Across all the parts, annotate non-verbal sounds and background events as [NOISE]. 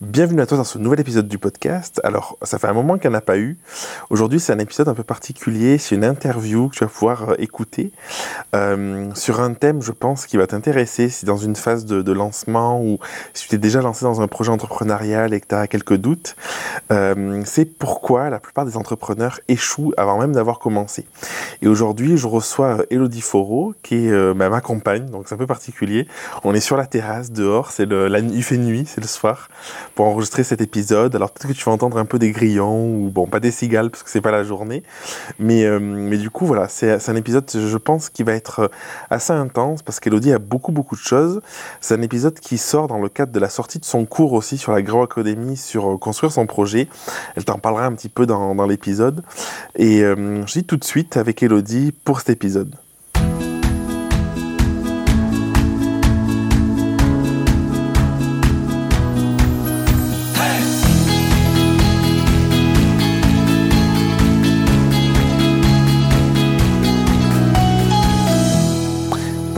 Bienvenue à toi dans ce nouvel épisode du podcast. Alors, ça fait un moment qu'il n'y en a pas eu. Aujourd'hui, c'est un épisode un peu particulier. C'est une interview que tu vas pouvoir euh, écouter euh, sur un thème, je pense, qui va t'intéresser si dans une phase de, lancement ou si tu t'es déjà lancé dans un projet entrepreneurial et que tu as quelques doutes. Euh, c'est pourquoi la plupart des entrepreneurs échouent avant même d'avoir commencé. Et aujourd'hui, je reçois Elodie Foro, qui est bah, ma compagne, donc c'est un peu particulier. On est sur la terrasse, dehors, c'est la, il fait nuit, c'est le soir pour enregistrer cet épisode. Alors peut-être que tu vas entendre un peu des grillons, ou bon, pas des cigales parce que c'est pas la journée. Mais, euh, mais du coup, voilà, c'est un épisode, je pense, qui va être euh, assez intense parce qu'Elodie a beaucoup, beaucoup de choses. C'est un épisode qui sort dans le cadre de la sortie de son cours aussi sur la Grow Academy sur euh, construire son projet. Elle t'en parlera un petit peu dans, dans l'épisode. Et je dis tout de suite avec Elodie pour cet épisode.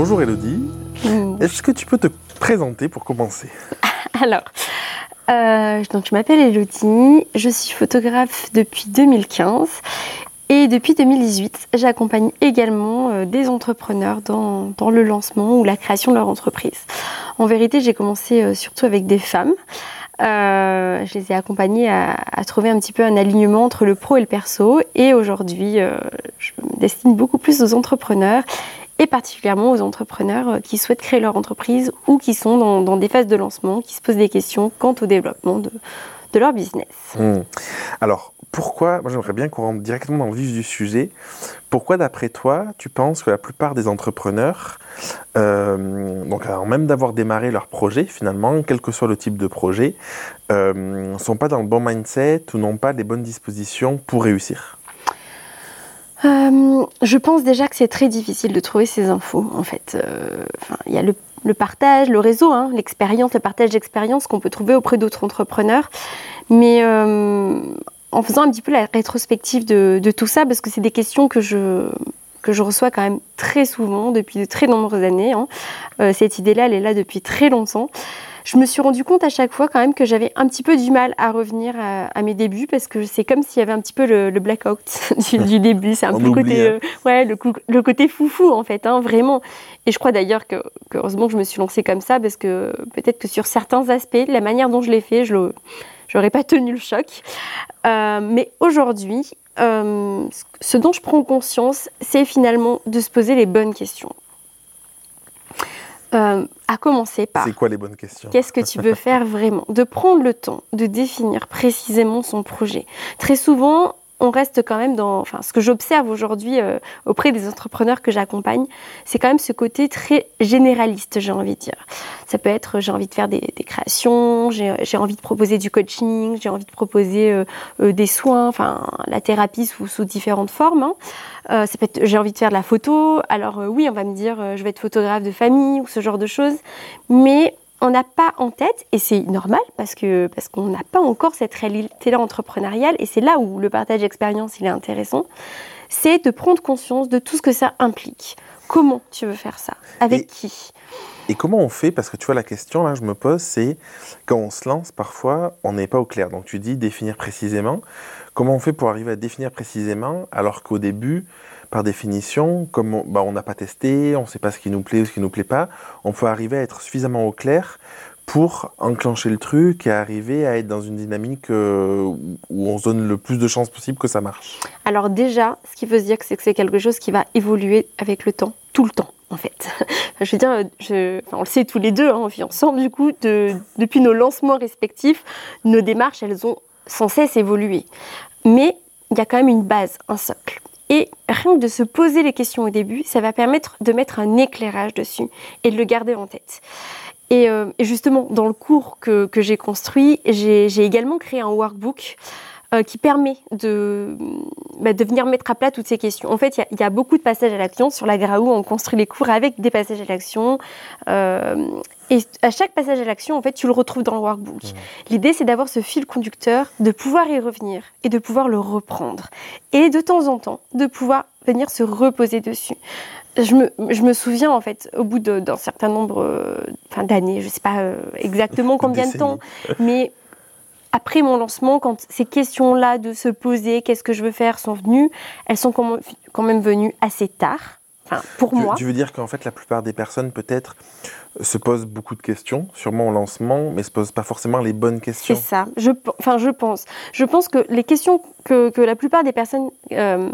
Bonjour Elodie. Est-ce que tu peux te présenter pour commencer [LAUGHS] Alors, euh, donc je m'appelle Elodie, je suis photographe depuis 2015 et depuis 2018, j'accompagne également euh, des entrepreneurs dans, le lancement ou la création de leur entreprise. En vérité, j'ai commencé euh, surtout avec des femmes. je les ai accompagnées à, trouver un petit peu un alignement entre le pro et le perso. Et aujourd'hui, je me destine beaucoup plus aux entrepreneurs et particulièrement aux entrepreneurs euh, qui souhaitent créer leur entreprise ou qui sont dans, des phases de lancement, qui se posent des questions quant au développement de, leur business. Hmm. Alors, pourquoi, moi j'aimerais bien qu'on rentre directement dans le vif du sujet, pourquoi d'après toi, tu penses que la plupart des entrepreneurs, euh, donc avant même d'avoir démarré leur projet finalement, quel que soit le type de projet, ne euh, sont pas dans le bon mindset ou n'ont pas les bonnes dispositions pour réussir? Euh, je pense déjà que c'est très difficile de trouver ces infos, en fait. Euh, il y a le, partage, le réseau, hein, l'expérience, le partage d'expérience qu'on peut trouver auprès d'autres entrepreneurs. Mais euh, en faisant un petit peu la rétrospective de, tout ça, parce que c'est des questions que je, que je reçois quand même très souvent depuis de très nombreuses années. Hein. cette idée-là, elle est là depuis très longtemps je me suis rendu compte à chaque fois quand même que j'avais un petit peu du mal à revenir à, mes débuts parce que c'est comme s'il y avait un petit peu le, blackout [LAUGHS] du, début. C'est un peu le côté, hein. euh, ouais, le, côté foufou en fait, hein, vraiment. Et je crois d'ailleurs que, heureusement que je me suis lancée comme ça parce que peut-être que sur certains aspects, la manière dont je l'ai fait, je n'aurais pas tenu le choc. Euh, mais aujourd'hui, euh, ce dont je prends conscience, c'est finalement de se poser les bonnes questions. Euh, à commencer par. C'est quoi les bonnes questions Qu'est-ce que tu veux [LAUGHS] faire vraiment? De prendre le temps de définir précisément son projet. Très souvent, on reste quand même dans, enfin, ce que j'observe aujourd'hui euh, auprès des entrepreneurs que j'accompagne, c'est quand même ce côté très généraliste, j'ai envie de dire. Ça peut être, j'ai envie de faire des, créations, j'ai envie de proposer du coaching, j'ai envie de proposer euh, des soins, enfin, la thérapie sous, sous différentes formes. Hein. Euh, ça peut être j'ai envie de faire de la photo. Alors euh, oui, on va me dire euh, je vais être photographe de famille ou ce genre de choses, mais on n'a pas en tête, et c'est normal parce que parce qu'on n'a pas encore cette réalité-là entrepreneuriale, et c'est là où le partage d'expérience il est intéressant, c'est de prendre conscience de tout ce que ça implique. Comment tu veux faire ça? Avec qui? et comment on fait? Parce que tu vois, la question là, je me pose, c'est quand on se lance, parfois, on n'est pas au clair. Donc tu dis définir précisément. Comment on fait pour arriver à définir précisément alors qu'au début, par définition, comme on bah, n'a pas testé, on ne sait pas ce qui nous plaît ou ce qui ne nous plaît pas, on peut arriver à être suffisamment au clair pour enclencher le truc et arriver à être dans une dynamique euh, où on se donne le plus de chances possible que ça marche Alors déjà, ce qui veut dire que c'est que c'est quelque chose qui va évoluer avec le temps, tout le temps en fait. [LAUGHS] je veux dire, on le sait tous les deux, hein, on vit ensemble du coup, de, depuis nos lancements respectifs, nos démarches, elles ont sans cesse évolué. Mais il y a quand même une base, un socle. Et rien que de se poser les questions au début, ça va permettre de mettre un éclairage dessus et de le garder en tête. Et, euh, justement, dans le cours que, j'ai construit, j'ai également créé un workbook euh, qui permet de, bah, de venir mettre à plat toutes ces questions. En fait, il y, a beaucoup de passages à l'action. Sur la Graou, on construit les cours avec des passages à l'action. Euh, et à chaque passage à l'action, en fait, tu le retrouves dans le workbook. Mmh. L'idée, c'est d'avoir ce fil conducteur, de pouvoir y revenir et de pouvoir le reprendre. Et de temps en temps, de pouvoir venir se reposer dessus. Je me, je me souviens, en fait, au bout d'un certain nombre euh, d'années, je ne sais pas euh, exactement combien de temps, mais après mon lancement, quand ces questions-là de se poser, qu'est-ce que je veux faire, sont venues, elles sont quand même venues assez tard. Enfin, pour moi. Tu veux dire qu'en fait, la plupart des personnes, peut-être, se posent beaucoup de questions, sûrement au lancement, mais se posent pas forcément les bonnes questions. C'est ça. Je, enfin, je pense. Je pense que les questions que, que la plupart des personnes, euh,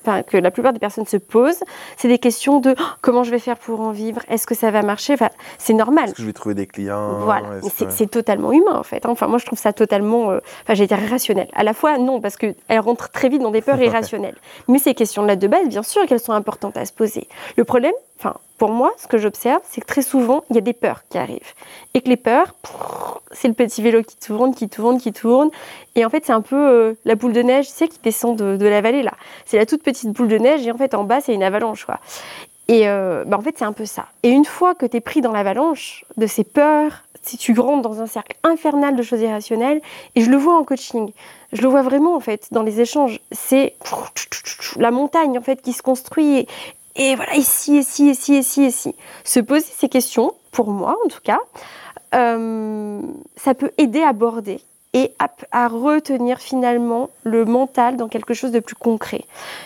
enfin, que la plupart des personnes se posent, c'est des questions de oh, comment je vais faire pour en vivre, est-ce que ça va marcher? Enfin, c'est normal. Est-ce que je vais trouver des clients? Voilà. C'est totalement humain en fait. Hein. Enfin, moi, je trouve ça totalement, euh, enfin, j'ai rationnel. À la fois, non, parce que elle rentre très vite dans des peurs [LAUGHS] irrationnelles. Mais ces questions-là de base, bien sûr, qu'elles sont importantes à se poser. Le problème, enfin, pour moi, ce que j'observe, c'est que très souvent, il y a des peurs qui arrivent. Et que les peurs, c'est le petit vélo qui tourne, qui tourne, qui tourne. Et en fait, c'est un peu euh, la boule de neige, tu sais, qui descend de, la vallée, là. C'est la toute petite boule de neige, et en fait, en bas, c'est une avalanche, quoi. Et euh, bah, en fait, c'est un peu ça. Et une fois que tu es pris dans l'avalanche de ces peurs, si tu rentres dans un cercle infernal de choses irrationnelles, et je le vois en coaching, je le vois vraiment en fait dans les échanges, c'est la montagne en fait qui se construit et voilà, ici, ici, ici, ici, ici. Se poser ces questions, pour moi en tout cas, euh, ça peut aider à aborder et à, retenir finalement le mental dans quelque chose de plus concret.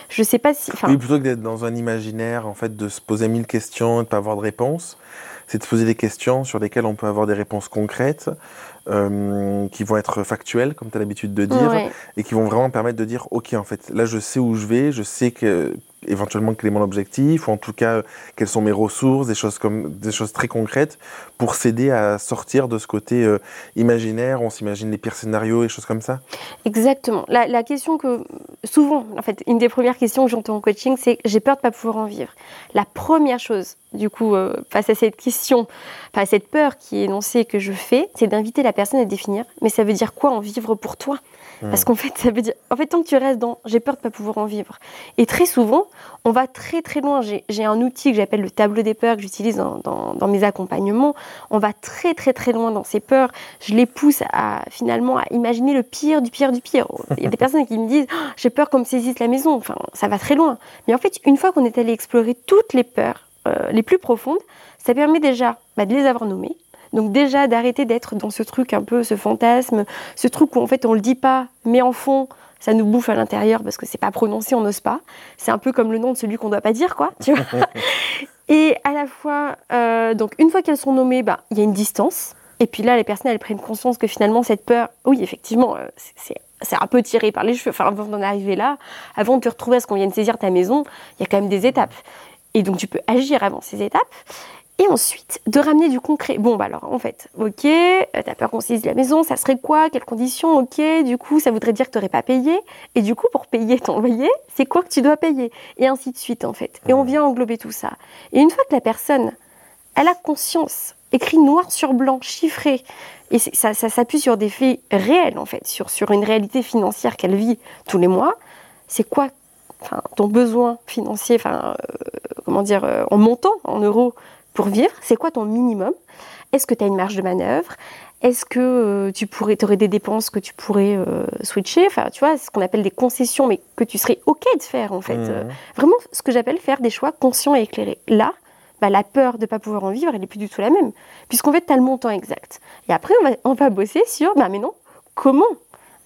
Je sais pas si. Oui, plutôt que d'être dans un imaginaire, en fait, de se poser mille questions et de pas avoir de réponse, c'est de se poser des questions sur lesquelles on peut avoir des réponses concrètes, euh, qui vont être factuelles, comme tu as l'habitude de dire, et qui vont vraiment permettre de dire, ok, en fait, là, je sais où je vais, je sais que éventuellement quel est mon objectif, ou en tout cas quelles sont mes ressources, des choses, comme, des choses très concrètes pour s'aider à sortir de ce côté euh, imaginaire, on s'imagine les pires scénarios et choses comme ça Exactement. La, question que souvent, en fait, une des premières questions que j'entends en coaching, c'est j'ai peur de ne pas pouvoir en vivre. La première chose, du coup, euh, face à cette question, face à cette peur qui est énoncée que je fais, c'est d'inviter la personne à définir, mais ça veut dire quoi en vivre pour toi? Parce qu'en fait, ça veut dire, en fait, tant que tu restes dans j'ai peur de ne pas pouvoir en vivre. Et très souvent, on va très très loin. J'ai un outil que j'appelle le tableau des peurs que j'utilise dans, mes accompagnements. On va très très très loin dans ces peurs. Je les pousse à finalement à imaginer le pire du pire du pire. Il y a des [LAUGHS] personnes qui me disent oh, j'ai peur qu'on me saisisse la maison. Enfin, ça va très loin. Mais en fait, une fois qu'on est allé explorer toutes les peurs euh, les plus profondes, ça permet déjà bah, de les avoir nommées donc déjà d'arrêter d'être dans ce truc un peu, ce fantasme, ce truc où en fait on le dit pas, mais en fond ça nous bouffe à l'intérieur parce que c'est pas prononcé, on n'ose pas. C'est un peu comme le nom de celui qu'on doit pas dire, quoi. Tu vois [LAUGHS] et à la fois, euh, donc une fois qu'elles sont nommées, bah, il y a une distance. Et puis là, les personnes, elles prennent conscience que finalement, cette peur, oui, effectivement, euh, c'est un peu tiré par les cheveux. Enfin, avant d'en arriver là, avant de te retrouver à ce qu'on vienne saisir ta maison, il y a quand même des étapes. Et donc, tu peux agir avant ces étapes. Et ensuite, de ramener du concret. Bon, bah alors, en fait, ok, euh, t'as peur qu'on saisisse la maison, ça serait quoi? Quelles conditions? Ok, du coup, ça voudrait dire que t'aurais pas payé. Et du coup, pour payer ton loyer, c'est quoi que tu dois payer? Et ainsi de suite, en fait. Et on vient englober tout ça. Et une fois que la personne, elle a conscience, écrit noir sur blanc, chiffré, et ça, ça s'appuie sur des faits réels, en fait, sur, sur une réalité financière qu'elle vit tous les mois, c'est quoi enfin, ton besoin financier, enfin, euh, comment dire, euh, en montant, en euros, pour vivre C'est quoi ton minimum? Est-ce que tu as une marge de manœuvre? Est-ce que euh, tu pourrais, aurais des dépenses que tu pourrais euh, switcher? Enfin, tu vois, ce qu'on appelle des concessions, mais que tu serais OK de faire, en fait. Mmh. Euh, vraiment, ce que j'appelle faire des choix conscients et éclairés. Là, bah, la peur de ne pas pouvoir en vivre, elle n'est plus du tout la même. Puisqu'en fait, tu as le montant exact. Et après, on va, on va bosser sur, bah, mais non, comment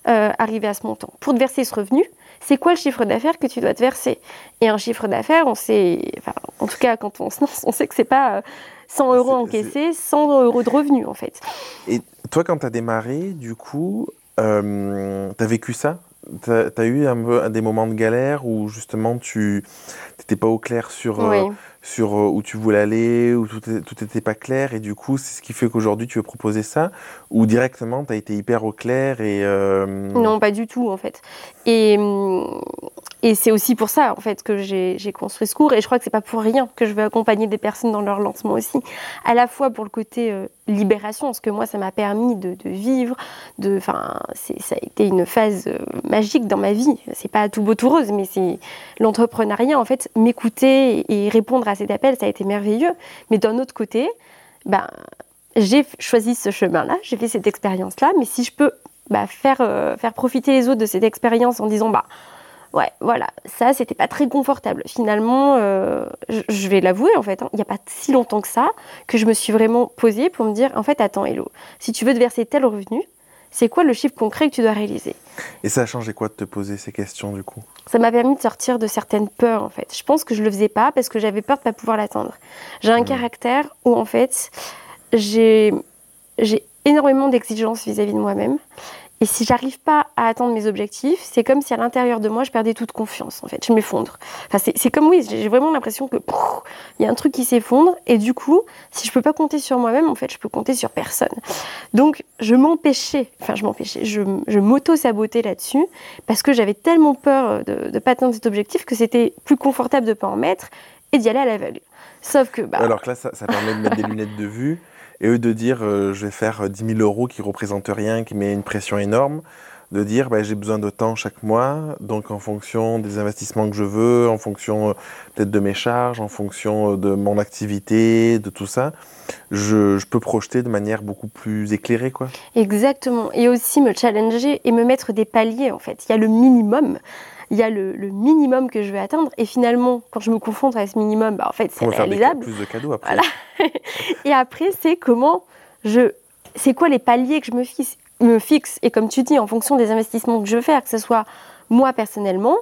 arriver à ce montant? Pour te verser ce revenu, c'est quoi le chiffre d'affaires que tu dois te verser? Et un chiffre d'affaires, on sait, enfin, en tout cas, quand on se lance, on sait que c'est pas 100 euh, euros encaissés, 100 euros de revenus, en fait. Et toi, quand tu as démarré, du coup, euh, tu as vécu ça? Tu as, eu un peu des moments de galère où justement tu n'étais pas au clair sur, euh, sur euh, où tu voulais aller, où tout n'était pas clair, et du coup, c'est ce qui fait qu'aujourd'hui tu veux proposer ça, ou directement tu as été hyper au clair et... Euh, non, pas du tout en fait. Et, et c'est aussi pour ça en fait que j'ai construit ce cours, et je crois que c'est pas pour rien que je veux accompagner des personnes dans leur lancement aussi, à la fois pour le côté euh, libération, parce que moi ça m'a permis de, vivre, de, ça a été une phase magique dans ma vie. C'est pas tout beau tout rose, mais c'est l'entrepreneuriat en fait, m'écouter et répondre à cet appel, ça a été merveilleux. Mais d'un autre côté, ben, j'ai choisi ce chemin-là, j'ai fait cette expérience-là, mais si je peux bah, faire, euh, faire profiter les autres de cette expérience en disant, bah, ouais, voilà, ça, c'était pas très confortable. Finalement, euh, je, vais l'avouer, en fait, hein, il n'y a pas si longtemps que ça, que je me suis vraiment posée pour me dire, en fait, attends, Hello, si tu veux te verser tel revenu, c'est quoi le chiffre concret que tu dois réaliser? Et ça a changé quoi de te poser ces questions du coup? Ça m'a permis de sortir de certaines peurs en fait. Je pense que je le faisais pas parce que j'avais peur de pas pouvoir l'atteindre. J'ai un Mhm. caractère où en fait j'ai énormément d'exigences vis-à-vis de moi-même. Et si j'arrive pas à atteindre mes objectifs, c'est comme si à l'intérieur de moi, je perdais toute confiance, en fait. Je m'effondre. Enfin, c'est comme, oui, j'ai vraiment l'impression que il y a un truc qui s'effondre. Et du coup, si je peux pas compter sur moi-même, en fait, je peux compter sur personne. Donc, je m'empêchais, enfin, je m'empêchais, je, je m'auto-sabotais là-dessus parce que j'avais tellement peur de ne pas atteindre cet objectif que c'était plus confortable de pas en mettre et d'y aller à l'aveugle. Sauf que, bah, Alors que là, ça, ça permet de mettre des [LAUGHS] lunettes de vue et eux de dire euh, je vais faire euh, 10 000 euros qui représentent rien, qui met une pression énorme, de dire bah, j'ai besoin de temps chaque mois, donc en fonction des investissements que je veux, en fonction euh, peut-être de mes charges, en fonction euh, de mon activité, de tout ça, je, je peux projeter de manière beaucoup plus éclairée. quoi. Exactement. Et aussi me challenger et me mettre des paliers, en fait. Il y a le minimum. Il y a le, le minimum que je vais atteindre. Et finalement, quand je me confronte à ce minimum, bah, en fait, c'est faire des, réalisable. plus de cadeaux après. Voilà. [LAUGHS] Et après, c'est comment je. C'est quoi les paliers que je me fixe, me fixe Et comme tu dis, en fonction des investissements que je veux faire, que ce soit moi personnellement,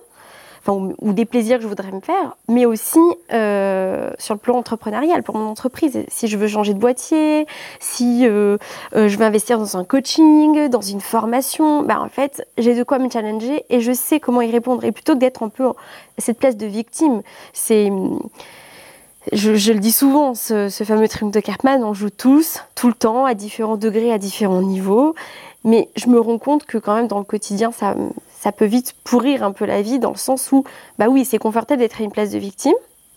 enfin, ou, des plaisirs que je voudrais me faire, mais aussi euh, sur le plan entrepreneurial pour mon entreprise. Si je veux changer de boîtier, si euh, euh, je veux investir dans un coaching, dans une formation, bah, en fait, j'ai de quoi me challenger et je sais comment y répondre. Et plutôt que d'être un peu à cette place de victime, c'est je, le dis souvent, ce, ce fameux triomphe de Cartman, on joue tous, tout le temps, à différents degrés, à différents niveaux. Mais je me rends compte que quand même dans le quotidien, ça, ça peut vite pourrir un peu la vie, dans le sens où, bah oui, c'est confortable d'être à une place de victime,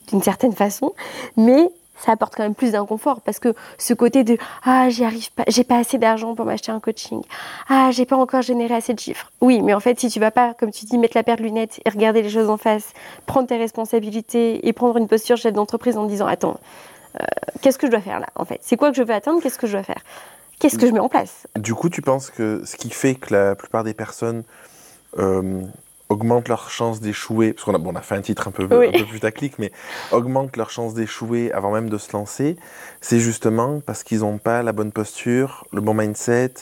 d'une certaine façon, mais ça apporte quand même plus d'inconfort parce que ce côté de ah j'y arrive pas j'ai pas assez d'argent pour m'acheter un coaching. Ah j'ai pas encore généré assez de chiffres. Oui mais en fait si tu vas pas comme tu dis mettre la paire de lunettes et regarder les choses en face prendre tes responsabilités et prendre une posture chef d'entreprise en disant attends euh, qu'est-ce que je dois faire là en fait? C'est quoi que je veux atteindre? Qu'est-ce que je dois faire? Qu'est-ce que je mets en place? Du coup, tu penses que ce qui fait que la plupart des personnes euh, augmentent leurs chances d'échouer, parce qu'on a, bon, on a fait un titre un peu, Oui. un peu putaclic, mais augmentent leurs chances d'échouer avant même de se lancer, c'est justement parce qu'ils n'ont pas la bonne posture, le bon mindset,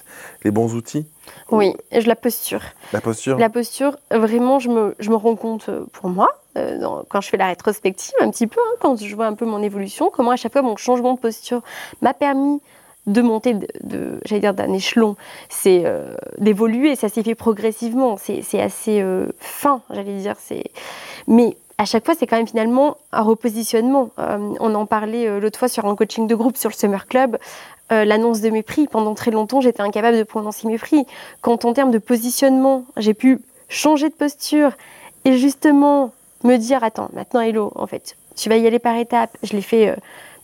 les bons outils? oui je la posture La posture? La posture, vraiment, je me, je me rends compte euh, pour moi, euh, dans- quand je fais la rétrospective un petit peu, hein, quand je vois un peu mon évolution, comment à chaque fois mon changement de posture m'a permis de monter, de, j'allais dire d'un échelon, c'est euh, d'évoluer, ça s'est fait progressivement, c'est assez euh, fin, j'allais dire. Mais à chaque fois, c'est quand même finalement un repositionnement. Euh, on en parlait l'autre fois sur un coaching de groupe sur le Summer Club, l'annonce de mes prix. Pendant très longtemps, j'étais incapable de prononcer mes prix. Quand en termes de positionnement, j'ai pu changer de posture et justement me dire, attends, maintenant Hello, en fait, tu vas y aller par étapes. Je l'ai fait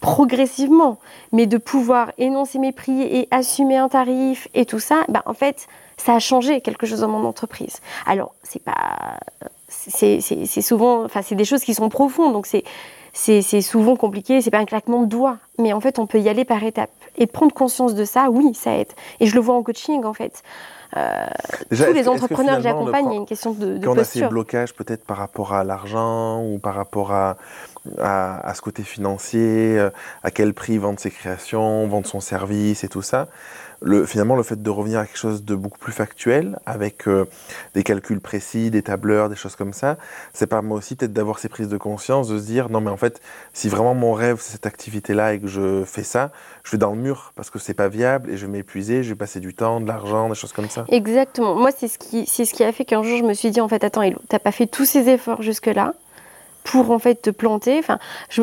progressivement, mais de pouvoir énoncer mes prix et assumer un tarif et tout ça, bah, en fait, ça a changé quelque chose dans mon entreprise. Alors, c'est pas, c'est souvent, enfin, c'est des choses qui sont profondes, donc c'est c'est souvent compliqué, c'est pas un claquement de doigts, mais en fait, on peut y aller par étapes. Et prendre conscience de ça, oui, ça aide. Et je le vois en coaching, en fait. Euh, Déjà, tous les que entrepreneurs que j'accompagne, il y a une question de, de quand on a ces blocages peut-être par rapport à l'argent ou par rapport à, à, à ce côté financier, euh, à quel prix vendre ses créations, vendre son service et tout ça, le, finalement le fait de revenir à quelque chose de beaucoup plus factuel, avec euh, des calculs précis, des tableurs, des choses comme ça, c'est pas moi aussi peut-être d'avoir ces prises de conscience, de se dire non mais en fait si vraiment mon rêve c'est cette activité-là et que je fais ça, je vais dans le mur parce que c'est pas viable et je vais m'épuiser, je vais passer du temps, de l'argent, des choses comme ça. Exactement. Moi, c'est ce qui, c'est ce qui a fait qu'un jour, je me suis dit, en fait, attends, t'as pas fait tous ces efforts jusque-là pour, en fait, te planter. Enfin,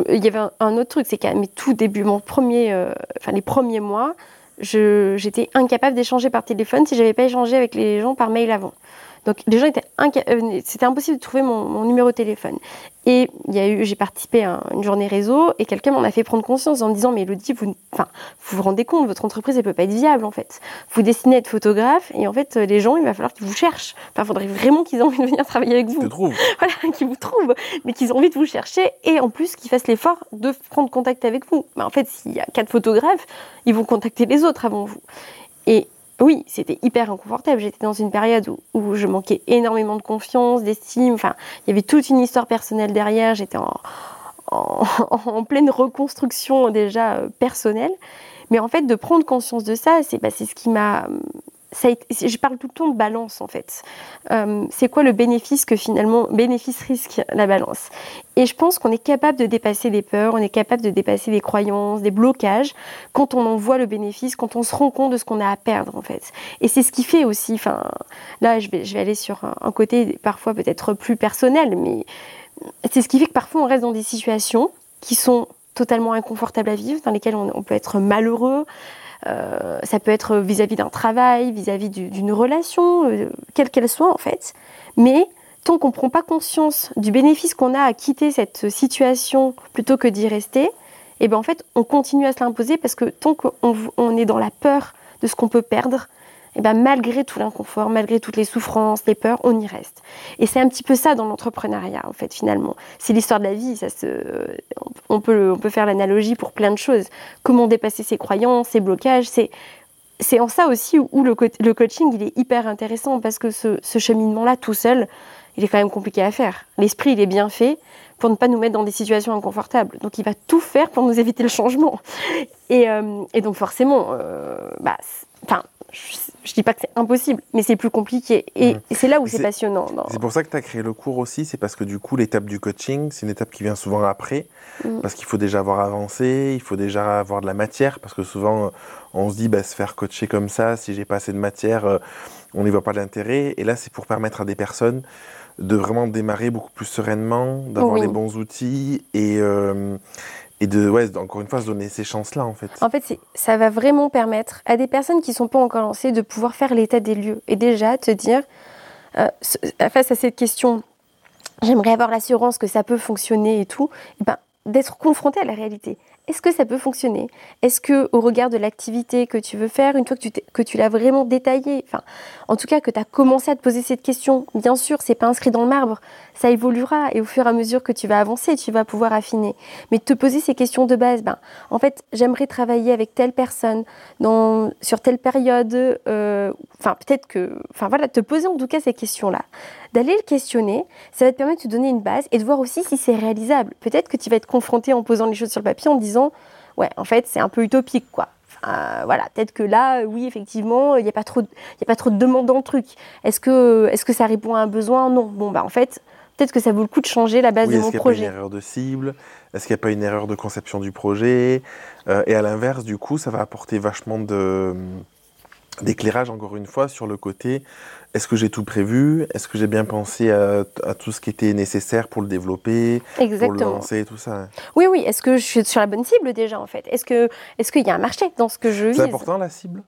il y avait un, autre truc, c'est qu'à mes tout débuts, mon premier, euh, enfin, les premiers mois, j'étais incapable d'échanger par téléphone si j'avais pas échangé avec les gens par mail avant. Donc les gens étaient inca- euh, c'était impossible de trouver mon, mon numéro de téléphone. Et il y a eu, j'ai participé à une journée réseau et quelqu'un m'en a fait prendre conscience en me disant mais Elodie, vous, enfin, vous vous rendez compte, votre entreprise elle peut pas être viable en fait. Vous destinez à être photographe et en fait euh, les gens il va falloir qu'ils vous cherchent. Enfin, il faudrait vraiment qu'ils aient envie de venir travailler avec vous [LAUGHS] voilà, qui vous trouvent, mais qu'ils ont envie de vous chercher et en plus qu'ils fassent l'effort de prendre contact avec vous. Mais en fait, s'il y a quatre photographes, ils vont contacter les autres avant vous. Et oui, c'était hyper inconfortable. J'étais dans une période où, je manquais énormément de confiance, d'estime. Enfin, il y avait toute une histoire personnelle derrière. J'étais [LAUGHS] en, pleine reconstruction déjà euh, personnelle. Mais en fait, de prendre conscience de ça, c'est bah, c'est ce qui m'a je parle tout le temps de balance en fait. Euh, c'est quoi le bénéfice que finalement, bénéfice-risque, la balance? Et je pense qu'on est capable de dépasser des peurs, on est capable de dépasser des croyances, des blocages, quand on en voit le bénéfice, quand on se rend compte de ce qu'on a à perdre en fait. Et c'est ce qui fait aussi, enfin, là je vais, aller sur un, côté parfois peut-être plus personnel, mais c'est ce qui fait que parfois on reste dans des situations qui sont totalement inconfortables à vivre, dans lesquelles on peut être malheureux, ça peut être vis-à-vis d'un travail, vis-à-vis d'une relation, euh, quelle qu'elle soit en fait. Mais tant qu'on ne prend pas conscience du bénéfice qu'on a à quitter cette situation plutôt que d'y rester, et eh ben en fait on continue à se l'imposer parce que tant qu'on est dans la peur de ce qu'on peut perdre, et eh ben malgré tout l'inconfort, malgré toutes les souffrances, les peurs, on y reste. Et c'est un petit peu ça dans l'entrepreneuriat, en fait, finalement. C'est l'histoire de la vie. Ça on, peut, on peut faire l'analogie pour plein de choses. Comment dépasser ses croyances, ses blocages. C'est, c'est en ça aussi où le, le, coaching, il est hyper intéressant parce que ce, ce cheminement-là, tout seul, il est quand même compliqué à faire. L'esprit, il est bien fait pour ne pas nous mettre dans des situations inconfortables. Donc, il va tout faire pour nous éviter le changement. Et, euh, et donc, forcément, euh, bah, enfin, je dis pas que c'est impossible, mais c'est plus compliqué. Et, mmh. c'est là où c'est passionnant. C'est pour ça que tu as créé le cours aussi, c'est parce que du coup, l'étape du coaching, c'est une étape qui vient souvent après, mmh. parce qu'il faut déjà avoir avancé, il faut déjà avoir de la matière, parce que souvent, on se dit, bah, se faire coacher comme ça, si j'ai pas assez de matière, euh, on n'y voit pas l'intérêt. Et là, c'est pour permettre à des personnes de vraiment démarrer beaucoup plus sereinement, d'avoir les bons outils et, euh, et de, ouais, encore une fois, se donner ces chances-là, en fait. En fait, ça va vraiment permettre à des personnes qui ne sont pas encore lancées de pouvoir faire l'état des lieux et déjà te dire, euh, face à cette question, j'aimerais avoir l'assurance que ça peut fonctionner et tout, eh ben, d'être confronté à la réalité. Est-ce que ça peut fonctionner? Est-ce que au regard de l'activité que tu veux faire, une fois que tu, que tu l'as vraiment détaillée, en tout cas que tu as commencé à te poser cette question, bien sûr, c'est pas inscrit dans le marbre, ça évoluera et au fur et à mesure que tu vas avancer, tu vas pouvoir affiner. Mais te poser ces questions de base, ben, en fait, j'aimerais travailler avec telle personne dans, sur telle période, euh, enfin, peut-être que, enfin voilà, te poser en tout cas ces questions-là, d'aller le questionner, ça va te permettre de te donner une base et de voir aussi si c'est réalisable. Peut-être que tu vas être confronté en posant les choses sur le papier en disant ouais, en fait, c'est un peu utopique, quoi. voilà, peut-être que là, oui, effectivement, il n'y a pas trop, il a pas trop de demandes dans le truc. Est-ce que, est-ce que ça répond à un besoin? Non. Bon, bah en fait, peut-être que ça vaut le coup de changer la base de mon projet. Est-ce qu'il n'y a pas une erreur de cible? Est-ce qu'il n'y a pas une erreur de conception du projet? Euh, Et à l'inverse, du coup, ça va apporter vachement de d'éclairage, encore une fois, sur le côté est-ce que j'ai tout prévu? Est-ce que j'ai bien pensé à, tout ce qui était nécessaire pour le développer, pour le lancer, tout ça? Oui, oui. Est-ce que je suis sur la bonne cible déjà, en fait? Est-ce qu'il est qu'il y a un marché dans ce que je vis C'est important, la cible?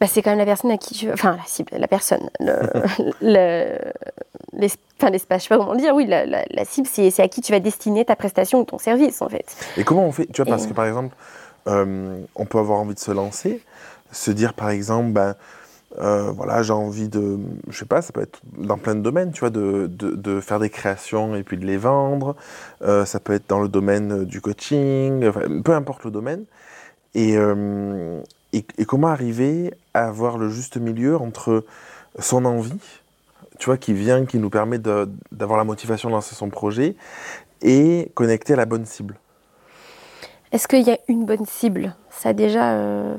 Bah, c'est quand même la personne à qui tu... Enfin, la cible, la personne. Le, [LAUGHS] l'espace, je sais pas comment dire. Oui, la, cible, c'est, à qui tu vas destiner ta prestation ou ton service, en fait. Et comment on fait Tu vois, parce que par exemple, euh, on peut avoir envie de se lancer, se dire par exemple, ben, euh, voilà, j'ai envie de, je sais pas, ça peut être dans plein de domaines, tu vois, de, de, faire des créations et puis de les vendre. Euh, ça peut être dans le domaine du coaching, peu importe le domaine. Euh, et, comment arriver à avoir le juste milieu entre son envie, tu vois, qui vient, qui nous permet d'avoir la motivation de lancer son projet, et connecter à la bonne cible? Est-ce qu'il y a une bonne cible? Ça déjà, euh,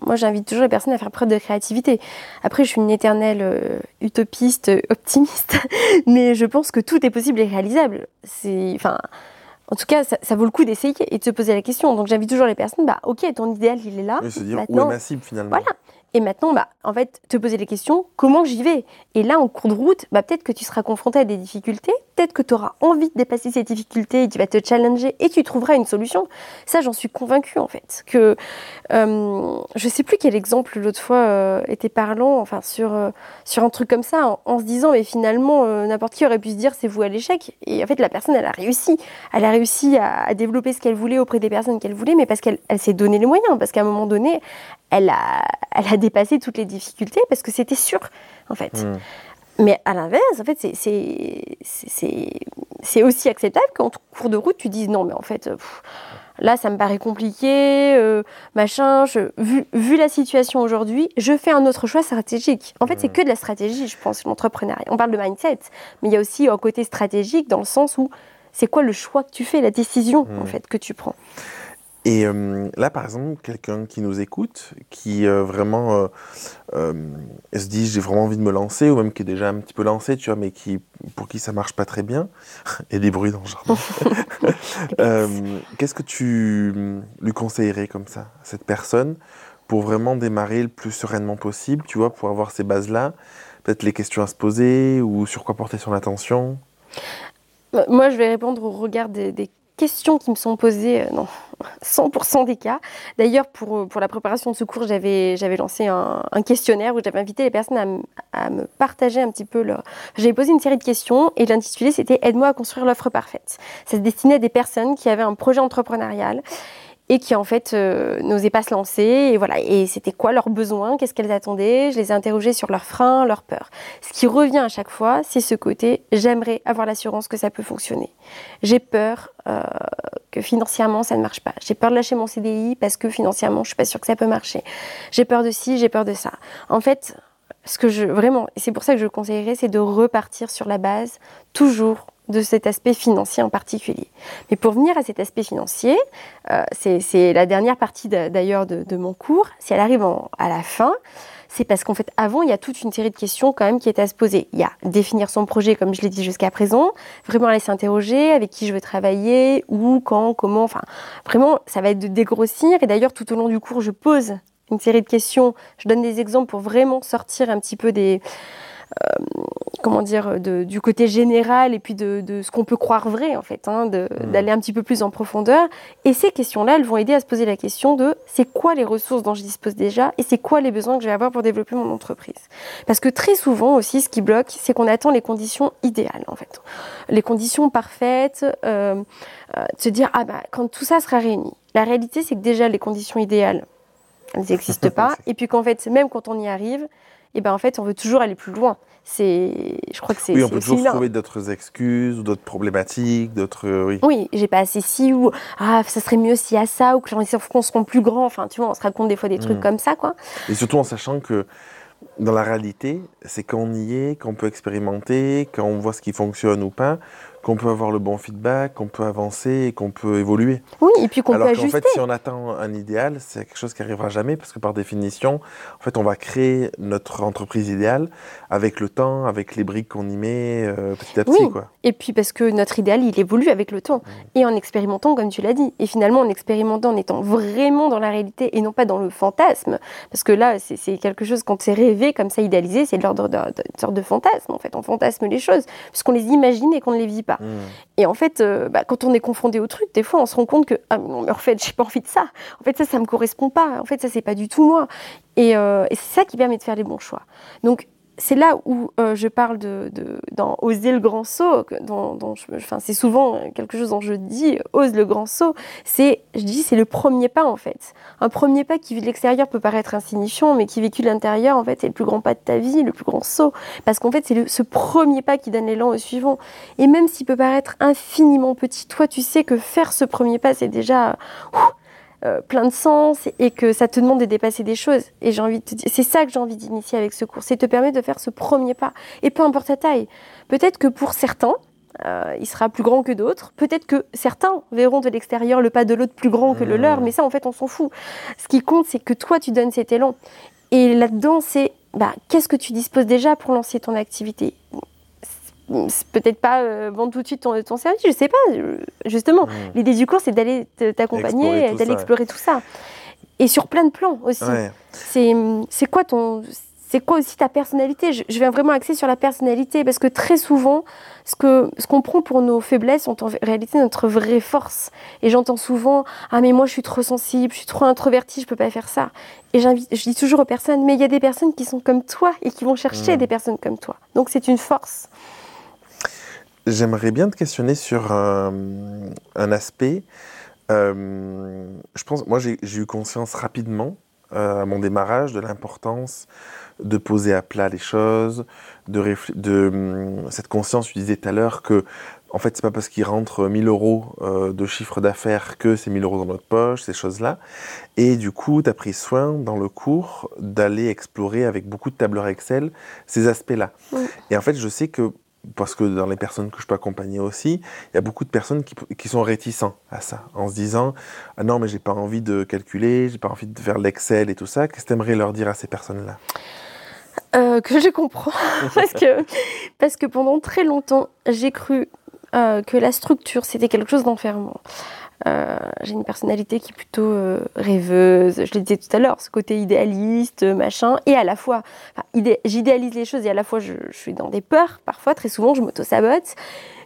moi j'invite toujours les personnes à faire preuve de créativité. Après, je suis une éternelle euh, utopiste, optimiste, [LAUGHS] mais je pense que tout est possible et réalisable. C'est, enfin, en tout cas, ça, vaut le coup d'essayer et de se poser la question. Donc j'invite toujours les personnes, bah ok, ton idéal il est là. Oui, se dire où est ma cible finalement. Voilà. Et maintenant, bah, en fait, te poser les questions, comment j'y vais? Et là, en cours de route, bah, peut-être que tu seras confronté à des difficultés, peut-être que tu auras envie de dépasser ces difficultés, et tu vas te challenger et tu trouveras une solution. Ça, j'en suis convaincue, en fait. Que, euh, je sais plus quel exemple l'autre fois euh, était parlant, enfin, sur, euh, sur un truc comme ça, en, se disant, mais finalement, euh, n'importe qui aurait pu se dire, c'est vous à l'échec. Et en fait, la personne, elle a réussi. Elle a réussi à, à développer ce qu'elle voulait auprès des personnes qu'elle voulait, mais parce qu'elle elle, s'est donné les moyens, parce qu'à un moment donné, elle a, elle a dépassé toutes les difficultés parce que c'était sûr, en fait. Hmm. Mais à l'inverse, en fait, c'est aussi acceptable qu'en cours de route, tu dises non, mais en fait, là, ça me paraît compliqué, euh, machin. vu, vu, la situation aujourd'hui, je fais un autre choix stratégique. En fait, c'est hmm. que de la stratégie, je pense, l'entrepreneuriat. On parle de mindset, mais il y a aussi un côté stratégique dans le sens où c'est quoi le choix que tu fais, la décision, en hmm. fait, que tu prends. Et euh, là, par exemple, quelqu'un qui nous écoute, qui euh, vraiment euh, se dit j'ai vraiment envie de me lancer, ou même qui est déjà un petit peu lancé, tu vois, mais qui, pour qui ça marche pas très bien, [LAUGHS] et des bruits dans le jardin. [LAUGHS] Qu'est-ce que tu lui conseillerais comme ça, à cette personne, pour vraiment démarrer le plus sereinement possible, tu vois, pour avoir ces bases-là, peut-être les questions à se poser, ou sur quoi porter son attention? Euh, Moi, je vais répondre au regard des, des questions qui me sont posées euh, dans 100% des cas. D'ailleurs, pour, euh, pour la préparation de ce cours, j'avais j'avais lancé un, questionnaire où j'avais invité les personnes à, me- à me partager un petit peu leur... J'avais posé une série de questions et l'intitulé, c'était « Aide-moi à construire l'offre parfaite ». Ça se destinait à des personnes qui avaient un projet entrepreneurial et qui en fait euh, n'osaient pas se lancer. Et voilà. Et c'était quoi leurs besoins? Qu'est-ce qu'elles attendaient? Je les ai interrogées sur leurs freins leurs peurs. Ce qui revient à chaque fois c'est ce côté j'aimerais avoir l'assurance que ça peut fonctionner. J'ai peur euh, que financièrement ça ne marche pas. J'ai peur de lâcher mon CDI parce que financièrement je suis pas sûre que ça peut marcher. J'ai peur de ci j'ai peur de ça. En fait ce que je vraiment c'est pour ça que je conseillerais c'est de repartir sur la base toujours de cet aspect financier en particulier. Mais pour venir à cet aspect financier, euh, c'est la dernière partie d'a- d'ailleurs de, mon cours. Si elle arrive à la fin, c'est parce qu'en fait, avant, il y a toute une série de questions quand même qui étaient à se poser. Il y a définir son projet, comme je l'ai dit jusqu'à présent, vraiment aller s'interroger avec qui je veux travailler, où, quand, comment, enfin, vraiment, ça va être de dégrossir. Et d'ailleurs, tout au long du cours, je pose une série de questions, je donne des exemples pour vraiment sortir un petit peu des, euh, comment dire, de- du côté général et puis de, de ce qu'on peut croire vrai en fait, hein, de- Mm. d'aller un petit peu plus en profondeur. Et ces questions-là, elles vont aider à se poser la question de c'est quoi les ressources dont je dispose déjà et c'est quoi les besoins que je vais avoir pour développer mon entreprise? Parce que très souvent aussi, ce qui bloque, c'est qu'on attend les conditions idéales en fait, les conditions parfaites, euh, euh, de se dire ah bah quand tout ça sera réuni. La réalité, c'est que déjà les conditions idéales, elles [LAUGHS] n'existent pas, et puis qu'en fait, même quand on y arrive, et ben en fait, on veut toujours aller plus loin. C'est, je crois que c'est. Oui, on peut toujours trouver d'autres excuses ou d'autres problématiques, d'autres. euh, oui. Oui, j'ai pas assez ci ou ah ça serait mieux s'il y a ça ou que les enfants seront plus grands. Enfin, tu vois, on se raconte des fois des trucs Mm. comme ça, quoi. Et surtout en sachant que dans la réalité, c'est quand on y est, qu'on peut expérimenter, quand on voit ce qui fonctionne ou pas, qu'on peut avoir le bon feedback, qu'on peut avancer et qu'on peut évoluer. Oui, et puis qu'on peut Alors qu'en ajuster. fait, si on attend un idéal, c'est quelque chose qui arrivera jamais parce que par définition, en fait, on va créer notre entreprise idéale avec le temps, avec les briques qu'on y met euh, petit à petit, Oui. quoi. Et puis parce que notre idéal, il évolue avec le temps. Et en expérimentant, comme tu l'as dit. Et finalement, en expérimentant, en étant vraiment dans la réalité et non pas dans le fantasme. Parce que là, c'est quelque chose, quand c'est rêvé, comme ça, idéalisé, c'est de l'ordre d'un- d'une sorte de fantasme, en fait. On fantasme les choses, puisqu'on les imagine et qu'on ne les vit pas. Mm. Et en fait, euh, bah, quand on est confronté au truc, des fois, on se rend compte que ah non, mais en fait, j'ai pas envie de ça. En fait, ça, ça me correspond pas. En fait, ça, c'est pas du tout moi. Et, euh, et c'est ça qui permet de faire les bons choix. Donc, c'est là où euh, je parle de, de- dans oser le grand saut. Dont, dont c'est souvent quelque chose dont je dis ose le grand saut. C'est, je dis, c'est le premier pas en fait. Un premier pas qui vu de l'extérieur peut paraître insignifiant, mais qui vécu de l'intérieur en fait, c'est le plus grand pas de ta vie, le plus grand saut. Parce qu'en fait, c'est ce premier pas qui donne l'élan au suivant. Et même s'il peut paraître infiniment petit, toi, tu sais que faire ce premier pas, c'est déjà euh, plein de sens et que ça te demande de dépasser des choses. Et j'ai envie de te dire, c'est ça que j'ai envie d'initier avec ce cours, c'est te permettre de faire ce premier pas. Et peu importe ta taille. Peut-être que pour certains, euh, il sera plus grand que d'autres. Peut-être que certains verront de l'extérieur le pas de l'autre plus grand que le Mmh. leur, mais ça, en fait, on s'en fout. Ce qui compte, c'est que toi, tu donnes cet élan. Et là-dedans, c'est bah, qu'est-ce que tu disposes déjà pour lancer ton activité? Peut-être pas euh, vendre tout de suite ton, ton service, je sais pas. euh, Justement, l'idée du cours, c'est d'aller t'accompagner, d'aller explorer tout ça. Et sur plein de plans aussi. Ouais. C'est quoi ton c'est quoi aussi ta personnalité? Je, je vais vraiment axer sur la personnalité parce que très souvent ce que ce qu'on prend pour nos faiblesses sont en réalité notre vraie force et j'entends souvent ah mais moi je suis trop sensible je suis trop introvertie je peux pas faire ça et j'invite je dis toujours aux personnes mais il y a des personnes qui sont comme toi et qui vont chercher des personnes comme toi donc c'est une force J'aimerais bien te questionner sur un, un aspect. Euh, je pense, moi, j'ai eu conscience rapidement euh, à mon démarrage de l'importance de poser à plat les choses, de, hum, cette conscience. Tu disais tout à l'heure que, en fait, c'est pas parce qu'il rentre 1000 euros euh, de chiffre d'affaires que c'est 1000 euros dans notre poche, ces choses-là. Et du coup, tu as pris soin dans le cours d'aller explorer avec beaucoup de tableurs Excel ces aspects-là. Oui. Et en fait, je sais que parce que dans les personnes que je peux accompagner aussi, il y a beaucoup de personnes qui, qui sont réticents à ça, en se disant ah non mais j'ai pas envie de calculer, j'ai pas envie de faire l'Excel et tout ça. Qu'est-ce que tu aimerais leur dire à ces personnes-là? Euh, Que je comprends [LAUGHS] parce que parce que pendant très longtemps j'ai cru euh, que la structure c'était quelque chose d'enfermant. Euh, j'ai une personnalité qui est plutôt euh, rêveuse, je le disais tout à l'heure, ce côté idéaliste, machin, et à la fois, j'idéalise les choses et à la fois je, je, suis dans des peurs, parfois, très souvent, je m'auto-sabote.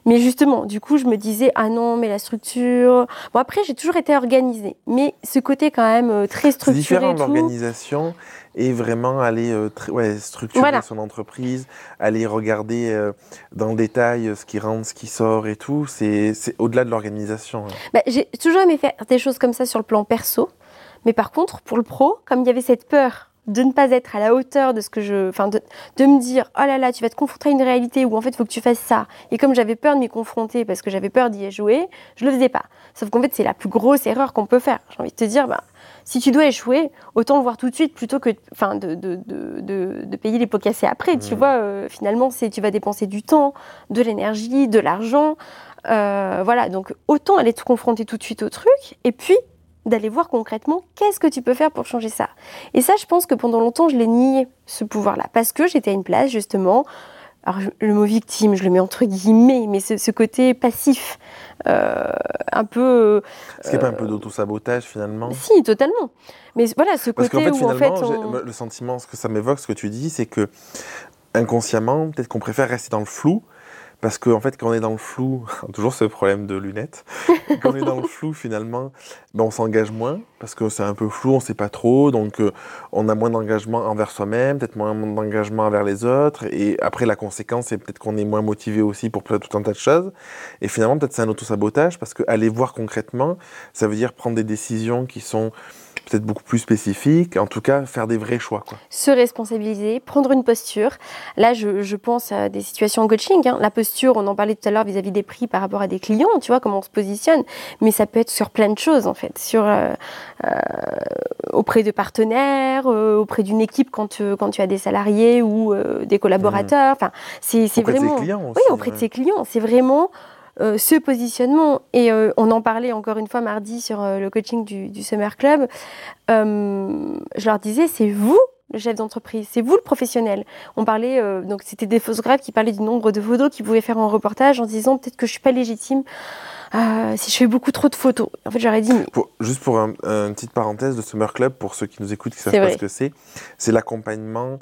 Mais justement, du coup, je me disais, ah non, mais la structure. Bon, après, j'ai toujours été organisée, mais ce côté quand même euh, très structuré. C'est différent l'organisation et vraiment aller euh, ouais, structurer voilà. son entreprise, aller regarder euh, dans le détail ce qui rentre, ce qui sort et tout. C'est au-delà de l'organisation. Hein. Bah, j'ai toujours aimé faire des choses comme ça sur le plan perso. Mais par contre, pour le pro, comme il y avait cette peur de ne pas être à la hauteur de ce que je. Enfin, de, de, me dire, oh là là, tu vas te confronter à une réalité où en fait, il faut que tu fasses ça. Et comme j'avais peur de m'y confronter parce que j'avais peur d'y échouer, je le faisais pas. Sauf qu'en fait, c'est la plus grosse erreur qu'on peut faire. J'ai envie de te dire, bah, si tu dois échouer, autant le voir tout de suite plutôt que enfin, de, de, de, de payer les pots cassés après. Mmh. Tu vois, euh, finalement, c'est tu vas dépenser du temps, de l'énergie, de l'argent. Euh, voilà, donc autant aller te confronter tout de suite au truc. Et puis, d'aller voir concrètement qu'est-ce que tu peux faire pour changer ça. Et ça, je pense que pendant longtemps, je l'ai nié, ce pouvoir-là, parce que j'étais à une place, justement, alors le mot victime, je le mets entre guillemets, mais ce, ce côté passif, euh, un peu... Euh, Est-ce qu'il n'y a pas un peu d'auto-sabotage, finalement Si, totalement. Mais voilà, ce parce côté en fait, où, en fait... On... Le sentiment, ce que ça m'évoque, ce que tu dis, c'est que inconsciemment, peut-être qu'on préfère rester dans le flou, parce qu'en en fait, quand on est dans le flou, [LAUGHS] toujours ce problème de lunettes, [LAUGHS] quand on est dans le flou, finalement, ben, on s'engage moins, parce que c'est un peu flou, on ne sait pas trop, donc euh, on a moins d'engagement envers soi-même, peut-être moins d'engagement envers les autres, et après, la conséquence, c'est peut-être qu'on est moins motivé aussi pour tout un tas de choses. Et finalement, peut-être c'est un autosabotage, parce qu'aller voir concrètement, ça veut dire prendre des décisions qui sont peut-être beaucoup plus spécifique, en tout cas faire des vrais choix. Quoi. Se responsabiliser, prendre une posture. Là, je, je pense à des situations en coaching. Hein. La posture, on en parlait tout à l'heure vis-à-vis des prix par rapport à des clients, tu vois, comment on se positionne. Mais ça peut être sur plein de choses, en fait. Sur, euh, euh, auprès de partenaires, euh, auprès d'une équipe quand, quand tu as des salariés ou des collaborateurs. Enfin, c'est vraiment... De ses clients aussi, oui, auprès ouais. de ses clients. C'est vraiment... Euh, ce positionnement, et euh, on en parlait encore une fois mardi sur euh, le coaching du, du Summer Club, je leur disais, c'est vous le chef d'entreprise, c'est vous le professionnel. On parlait, donc c'était des photographes qui parlaient du nombre de photos qu'ils pouvaient faire en reportage en disant peut-être que je suis pas légitime si je fais beaucoup trop de photos. En fait, j'aurais dit. Mais... Pour, juste pour un, une petite parenthèse de Summer Club, pour ceux qui nous écoutent, qui ne savent pas ce que c'est, c'est l'accompagnement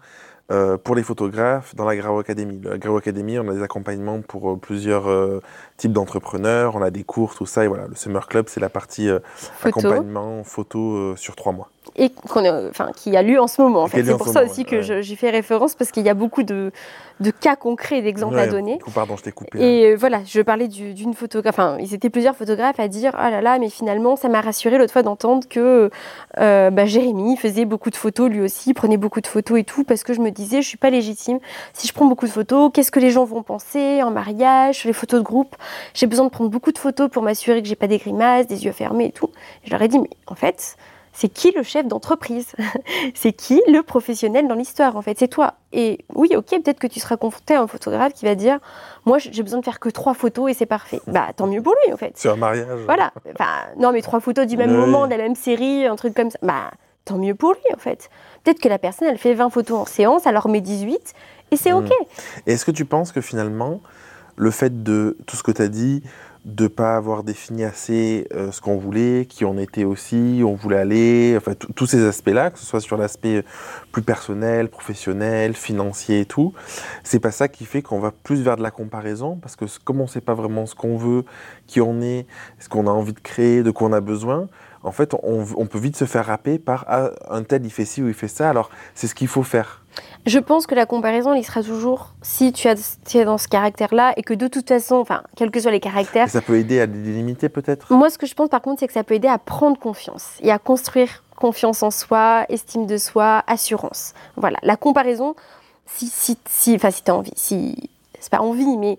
euh, pour les photographes dans la Grau Academy. La Grau Academy, on a des accompagnements pour euh, plusieurs euh, types d'entrepreneurs, on a des cours, tout ça. Et voilà, le Summer Club, c'est la partie euh, photo. accompagnement photo sur trois mois. Et qu'on a, enfin, qui a lieu en ce moment. En fait. C'est pour ça moment, aussi ouais. que j'y fais référence, parce qu'il y a beaucoup de, de cas concrets, d'exemples Ouais, à donner. pardon, je t'ai coupé. Et euh, voilà, je parlais du- d'une photographe, enfin, ils étaient plusieurs photographes à dire Ah là là, mais finalement, ça m'a rassuré l'autre fois d'entendre que euh, bah, Jérémy faisait beaucoup de photos lui aussi, prenait beaucoup de photos et tout, parce que je me disais, je suis pas légitime. Si je prends beaucoup de photos, qu'est-ce que les gens vont penser en mariage, sur les photos de groupe? J'ai besoin de prendre beaucoup de photos pour m'assurer que j'ai pas des grimaces, des yeux fermés et tout. Et je leur ai dit, mais en fait, c'est qui le chef d'entreprise [LAUGHS] C'est qui le professionnel dans l'histoire en fait? C'est toi. Et oui, ok, peut-être que tu seras confronté à un photographe qui va dire Moi, j'ai besoin de faire que trois photos et c'est parfait. [LAUGHS] Bah, tant mieux pour lui en fait. C'est un mariage. Voilà. Enfin, non, mais trois photos du même Oui. moment, de la même série, un truc comme ça. Bah, tant mieux pour lui en fait. Peut-être que la personne, elle fait 20 photos en séance, elle en remet 18 et c'est ok. Et est-ce que tu penses que finalement, le fait de tout ce que tu as dit, de pas avoir défini assez euh, ce qu'on voulait, qui on était aussi, où on voulait aller, enfin tous ces aspects-là, que ce soit sur l'aspect plus personnel, professionnel, financier et tout, c'est pas ça qui fait qu'on va plus vers de la comparaison, parce que comme on sait pas vraiment ce qu'on veut, qui on est, ce qu'on a envie de créer, de quoi on a besoin, en fait, on, on peut vite se faire happer par ah, un tel il fait ci ou il fait ça, alors c'est ce qu'il faut faire. Je pense que la comparaison, il sera toujours si tu, as, tu es dans ce caractère-là et que de toute façon, enfin, quels que soient les caractères, Et ça peut aider à les limiter peut-être? Moi, ce que je pense par contre, c'est que ça peut aider à prendre confiance et à construire confiance en soi, estime de soi, assurance. Voilà, la comparaison, si, si, si, enfin, si tu as envie, si, c'est pas envie, mais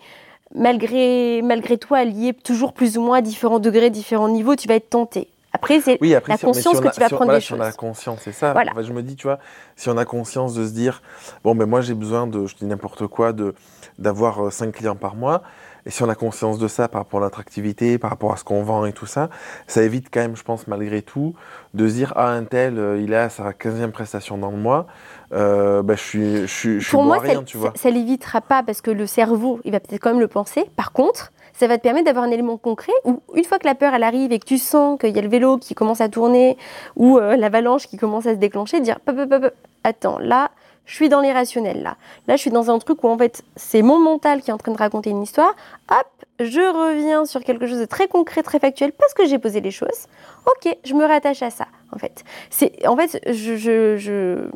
malgré, malgré toi, lié toujours plus ou moins à différents degrés, différents niveaux, tu vas être tenté. Après, c'est Oui, après, la si mais conscience si on que a- tu vas si on- prendre voilà, des si on a conscience, c'est ça. Voilà. Enfin, je me dis, tu vois, si on a conscience de se dire, bon, ben moi j'ai besoin de, je dis n'importe quoi, de d'avoir 5 clients par mois, et si on a conscience de ça par rapport à l'attractivité, par rapport à ce qu'on vend et tout ça, ça évite quand même, je pense, malgré tout, de se dire, ah, un tel, euh, il à sa 15e prestation dans le mois, euh, ben, je suis, je suis, je suis Pour bon moi, à rien, ça, tu vois. ça, ça l'évitera pas parce que le cerveau, il va peut-être quand même le penser. Par contre, ça va te permettre d'avoir un élément concret où, une fois que la peur, elle arrive et que tu sens qu'il y a le vélo qui commence à tourner ou euh, l'avalanche qui commence à se déclencher, dire Pop, pop, pop, attends, là, je suis dans l'irrationnel, là. Là, je suis dans un truc où, en fait, c'est mon mental qui est en train de raconter une histoire. Hop, je reviens sur quelque chose de très concret, très factuel, parce que j'ai posé les choses. Ok, je me rattache à ça, en fait. C'est, en fait, je, je, je,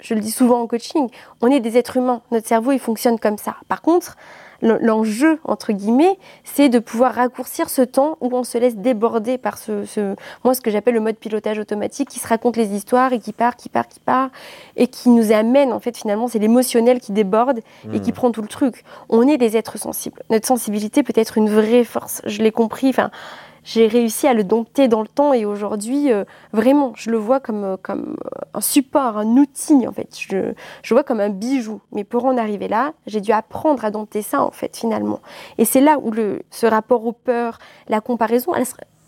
je le dis souvent en coaching, on est des êtres humains. Notre cerveau, il fonctionne comme ça. Par contre, l'enjeu, entre guillemets, c'est de pouvoir raccourcir ce temps où on se laisse déborder par ce, ce- moi, ce que j'appelle le mode pilotage automatique, qui se raconte les histoires et qui part, qui part, qui part, et qui nous amène, en fait, finalement, c'est l'émotionnel qui déborde et qui Hmm. prend tout le truc. On est des êtres sensibles. Notre sensibilité peut être une vraie force. Je l'ai compris. Enfin, j'ai réussi à le dompter dans le temps et aujourd'hui, euh, vraiment, je le vois comme, euh, comme euh, un support, un outil en fait. Je, je vois comme un bijou. Mais pour en arriver là, j'ai dû apprendre à dompter ça en fait finalement. Et c'est là où le, ce rapport aux peurs, la comparaison,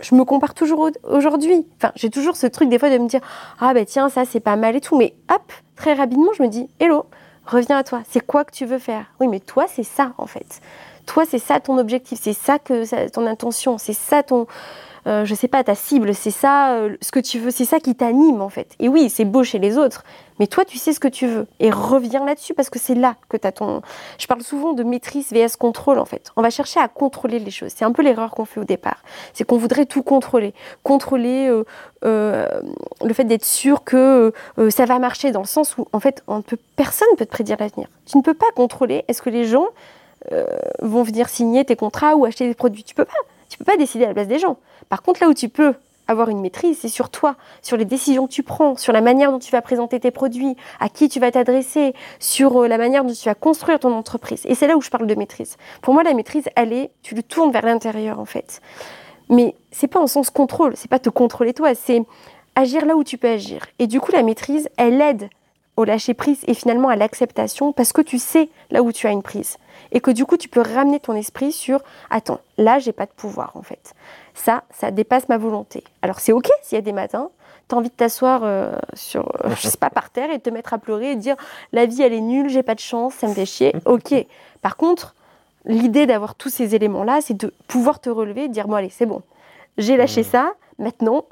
je me compare toujours au- aujourd'hui. Enfin, j'ai toujours ce truc des fois de me dire ah ben tiens ça c'est pas mal et tout. Mais hop, très rapidement je me dis hello, reviens à toi. C'est quoi que tu veux faire? Oui mais toi c'est ça en fait. Toi, c'est ça ton objectif, c'est ça que ton intention, c'est ça ton, euh, je sais pas, ta cible, c'est ça euh, ce que tu veux, c'est ça qui t'anime en fait. Et oui, c'est beau chez les autres, mais toi, tu sais ce que tu veux. Et reviens là-dessus parce que c'est là que tu as ton. Je parle souvent de maîtrise vs contrôle en fait. On va chercher à contrôler les choses. C'est un peu l'erreur qu'on fait au départ. C'est qu'on voudrait tout contrôler. Contrôler euh, euh, le fait d'être sûr que ça va marcher dans le sens où en fait, on peut, personne ne peut te prédire l'avenir. Tu ne peux pas contrôler est-ce que les gens euh, vont venir signer tes contrats ou acheter des produits. Tu peux pas. Tu peux pas décider à la place des gens. Par contre, là où tu peux avoir une maîtrise, c'est sur toi, sur les décisions que tu prends, sur la manière dont tu vas présenter tes produits, à qui tu vas t'adresser, sur euh, la manière dont tu vas construire ton entreprise. Et c'est là où je parle de maîtrise. Pour moi, la maîtrise, elle est, tu le tournes vers l'intérieur en fait. Mais c'est pas en sens contrôle, c'est pas te contrôler toi, c'est agir là où tu peux agir. Et du coup, la maîtrise, elle aide au lâcher prise et finalement à l'acceptation parce que tu sais là où tu as une prise et que du coup tu peux ramener ton esprit sur attends là j'ai pas de pouvoir en fait. Ça ça dépasse ma volonté. Alors c'est ok s'il y a des matins tu as envie de t'asseoir euh, sur euh, je sais pas par terre et de te mettre à pleurer et de dire la vie elle est nulle j'ai pas de chance ça me fait chier. Ok. Par contre l'idée d'avoir tous ces éléments là c'est de pouvoir te relever et de dire bon allez c'est bon. J'ai lâché Mhm. ça maintenant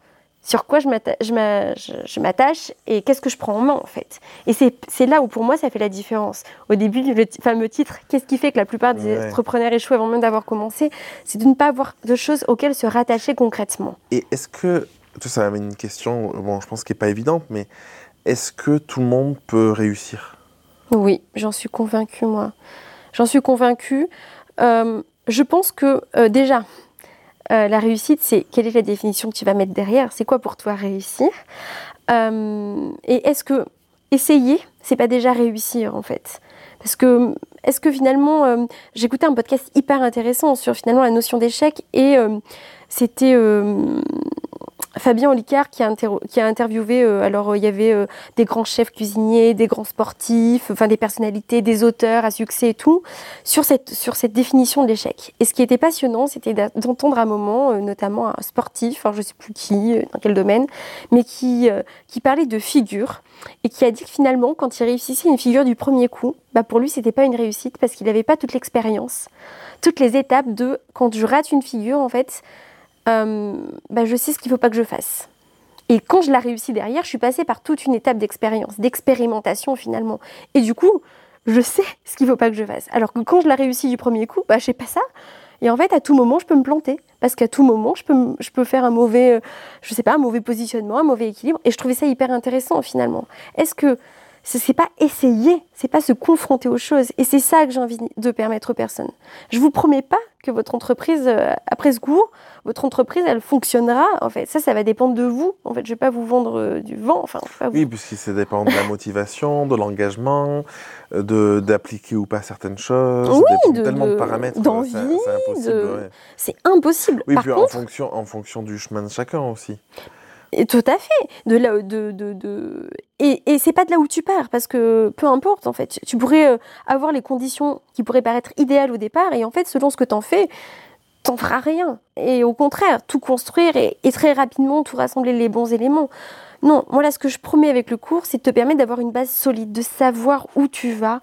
sur quoi je m'atta- je m'a- je- je m'attache et qu'est-ce que je prends en main en fait. Et c'est là où pour moi ça fait la différence. Au début, le fameux titre, qu'est-ce qui fait que la plupart des Ouais. entrepreneurs échouent avant même d'avoir commencé? C'est de ne pas avoir de choses auxquelles se rattacher concrètement. Et est-ce que, sais, ça amène une question, bon, je pense qu'elle n'est pas évidente, mais est-ce que tout le monde peut réussir? Oui, j'en suis convaincue moi. J'en suis convaincue. Euh, je pense que euh, déjà, euh, la réussite, c'est quelle est la définition que tu vas mettre derrière? C'est quoi pour toi réussir? Euh, Et est-ce que essayer, c'est pas déjà réussir en fait? Parce que est-ce que finalement, euh, j'écoutais un podcast hyper intéressant sur finalement la notion d'échec et euh, c'était Fabien Olicard qui a, interviewé, euh, alors euh, il y avait euh, des grands chefs cuisiniers, des grands sportifs, enfin des personnalités, des auteurs à succès et tout, sur cette, sur cette définition de l'échec. Et ce qui était passionnant, c'était d'entendre un moment, notamment un sportif, alors je ne sais plus qui, dans quel domaine, mais qui, qui parlait de figure et qui a dit que finalement, quand il réussissait une figure du premier coup, bah pour lui, c'était pas une réussite parce qu'il n'avait pas toute l'expérience, toutes les étapes de quand je rate une figure, en fait, euh, bah je sais ce qu'il faut pas que je fasse. Et quand je la réussis derrière, je suis passée par toute une étape d'expérience, d'expérimentation finalement. Et du coup, je sais ce qu'il faut pas que je fasse. Alors que quand je la réussis du premier coup, bah je sais pas ça. Et en fait, à tout moment, je peux me planter. Parce qu'à tout moment, je peux, je peux faire un mauvais, euh, je sais pas, un mauvais positionnement, un mauvais équilibre. Et je trouvais ça hyper intéressant finalement. Est-ce que c'est pas essayer, c'est pas se confronter aux choses. Et c'est ça que j'ai envie de permettre aux personnes. Je vous promets pas que votre entreprise, euh, après ce cours, votre entreprise, elle fonctionnera. En fait, ça, ça va dépendre de vous. En fait, je vais pas vous vendre euh, du vent. Enfin, pas vous. Oui, puisque ça dépend de la motivation, de l'engagement, euh, de d'appliquer ou pas certaines choses. Oui, de- tellement de de- paramètres. d'envie, c'est- impossible. de- ouais. C'est impossible. Oui, Par puis en fonction, en fonction du chemin de chacun aussi. Tout à fait. De là. Et, et c'est pas de là où tu pars, parce que peu importe, en fait. Tu pourrais euh, avoir les conditions qui pourraient paraître idéales au départ, et en fait, selon ce que t'en fais, t'en feras rien. Et au contraire, tout construire et, et très rapidement tout rassembler les bons éléments. Non, moi là, ce que je promets avec le cours, c'est de te permettre d'avoir une base solide, de savoir où tu vas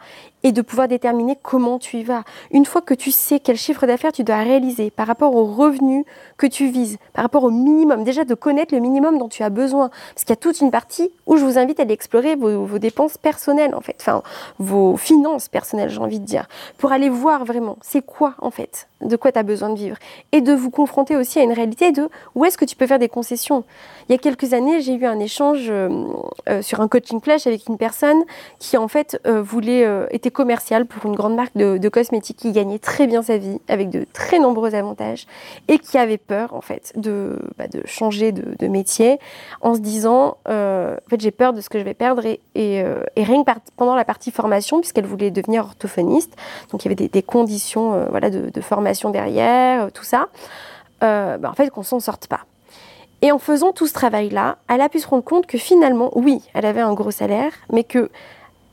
et de pouvoir déterminer comment tu y vas. Une fois que tu sais quel chiffre d'affaires tu dois réaliser par rapport aux revenus que tu vises, par rapport au minimum, déjà de connaître le minimum dont tu as besoin. Parce qu'il y a toute une partie où je vous invite à aller explorer vos, vos dépenses personnelles, en fait, enfin, vos finances personnelles, j'ai envie de dire, pour aller voir vraiment c'est quoi, en fait, de quoi tu as besoin de vivre. Et de vous confronter aussi à une réalité de où est-ce que tu peux faire des concessions. Il y a quelques années, j'ai eu un échange euh, euh, sur un coaching flash avec une personne qui, en fait, euh, voulait, euh, était commerciale pour une grande marque de, cosmétiques qui gagnait très bien sa vie, avec de très nombreux avantages, et qui avait peur, en fait, de, bah, de changer de, métier en se disant, euh, en fait, j'ai peur de ce que je vais perdre, et, et, euh, rien que pendant la partie formation, puisqu'elle voulait devenir orthophoniste, donc il y avait des, conditions euh, voilà, de, formation derrière, euh, tout ça, bah, en fait, qu'on s'en sorte pas. Et en faisant tout ce travail-là, elle a pu se rendre compte que finalement, oui, elle avait un gros salaire, mais que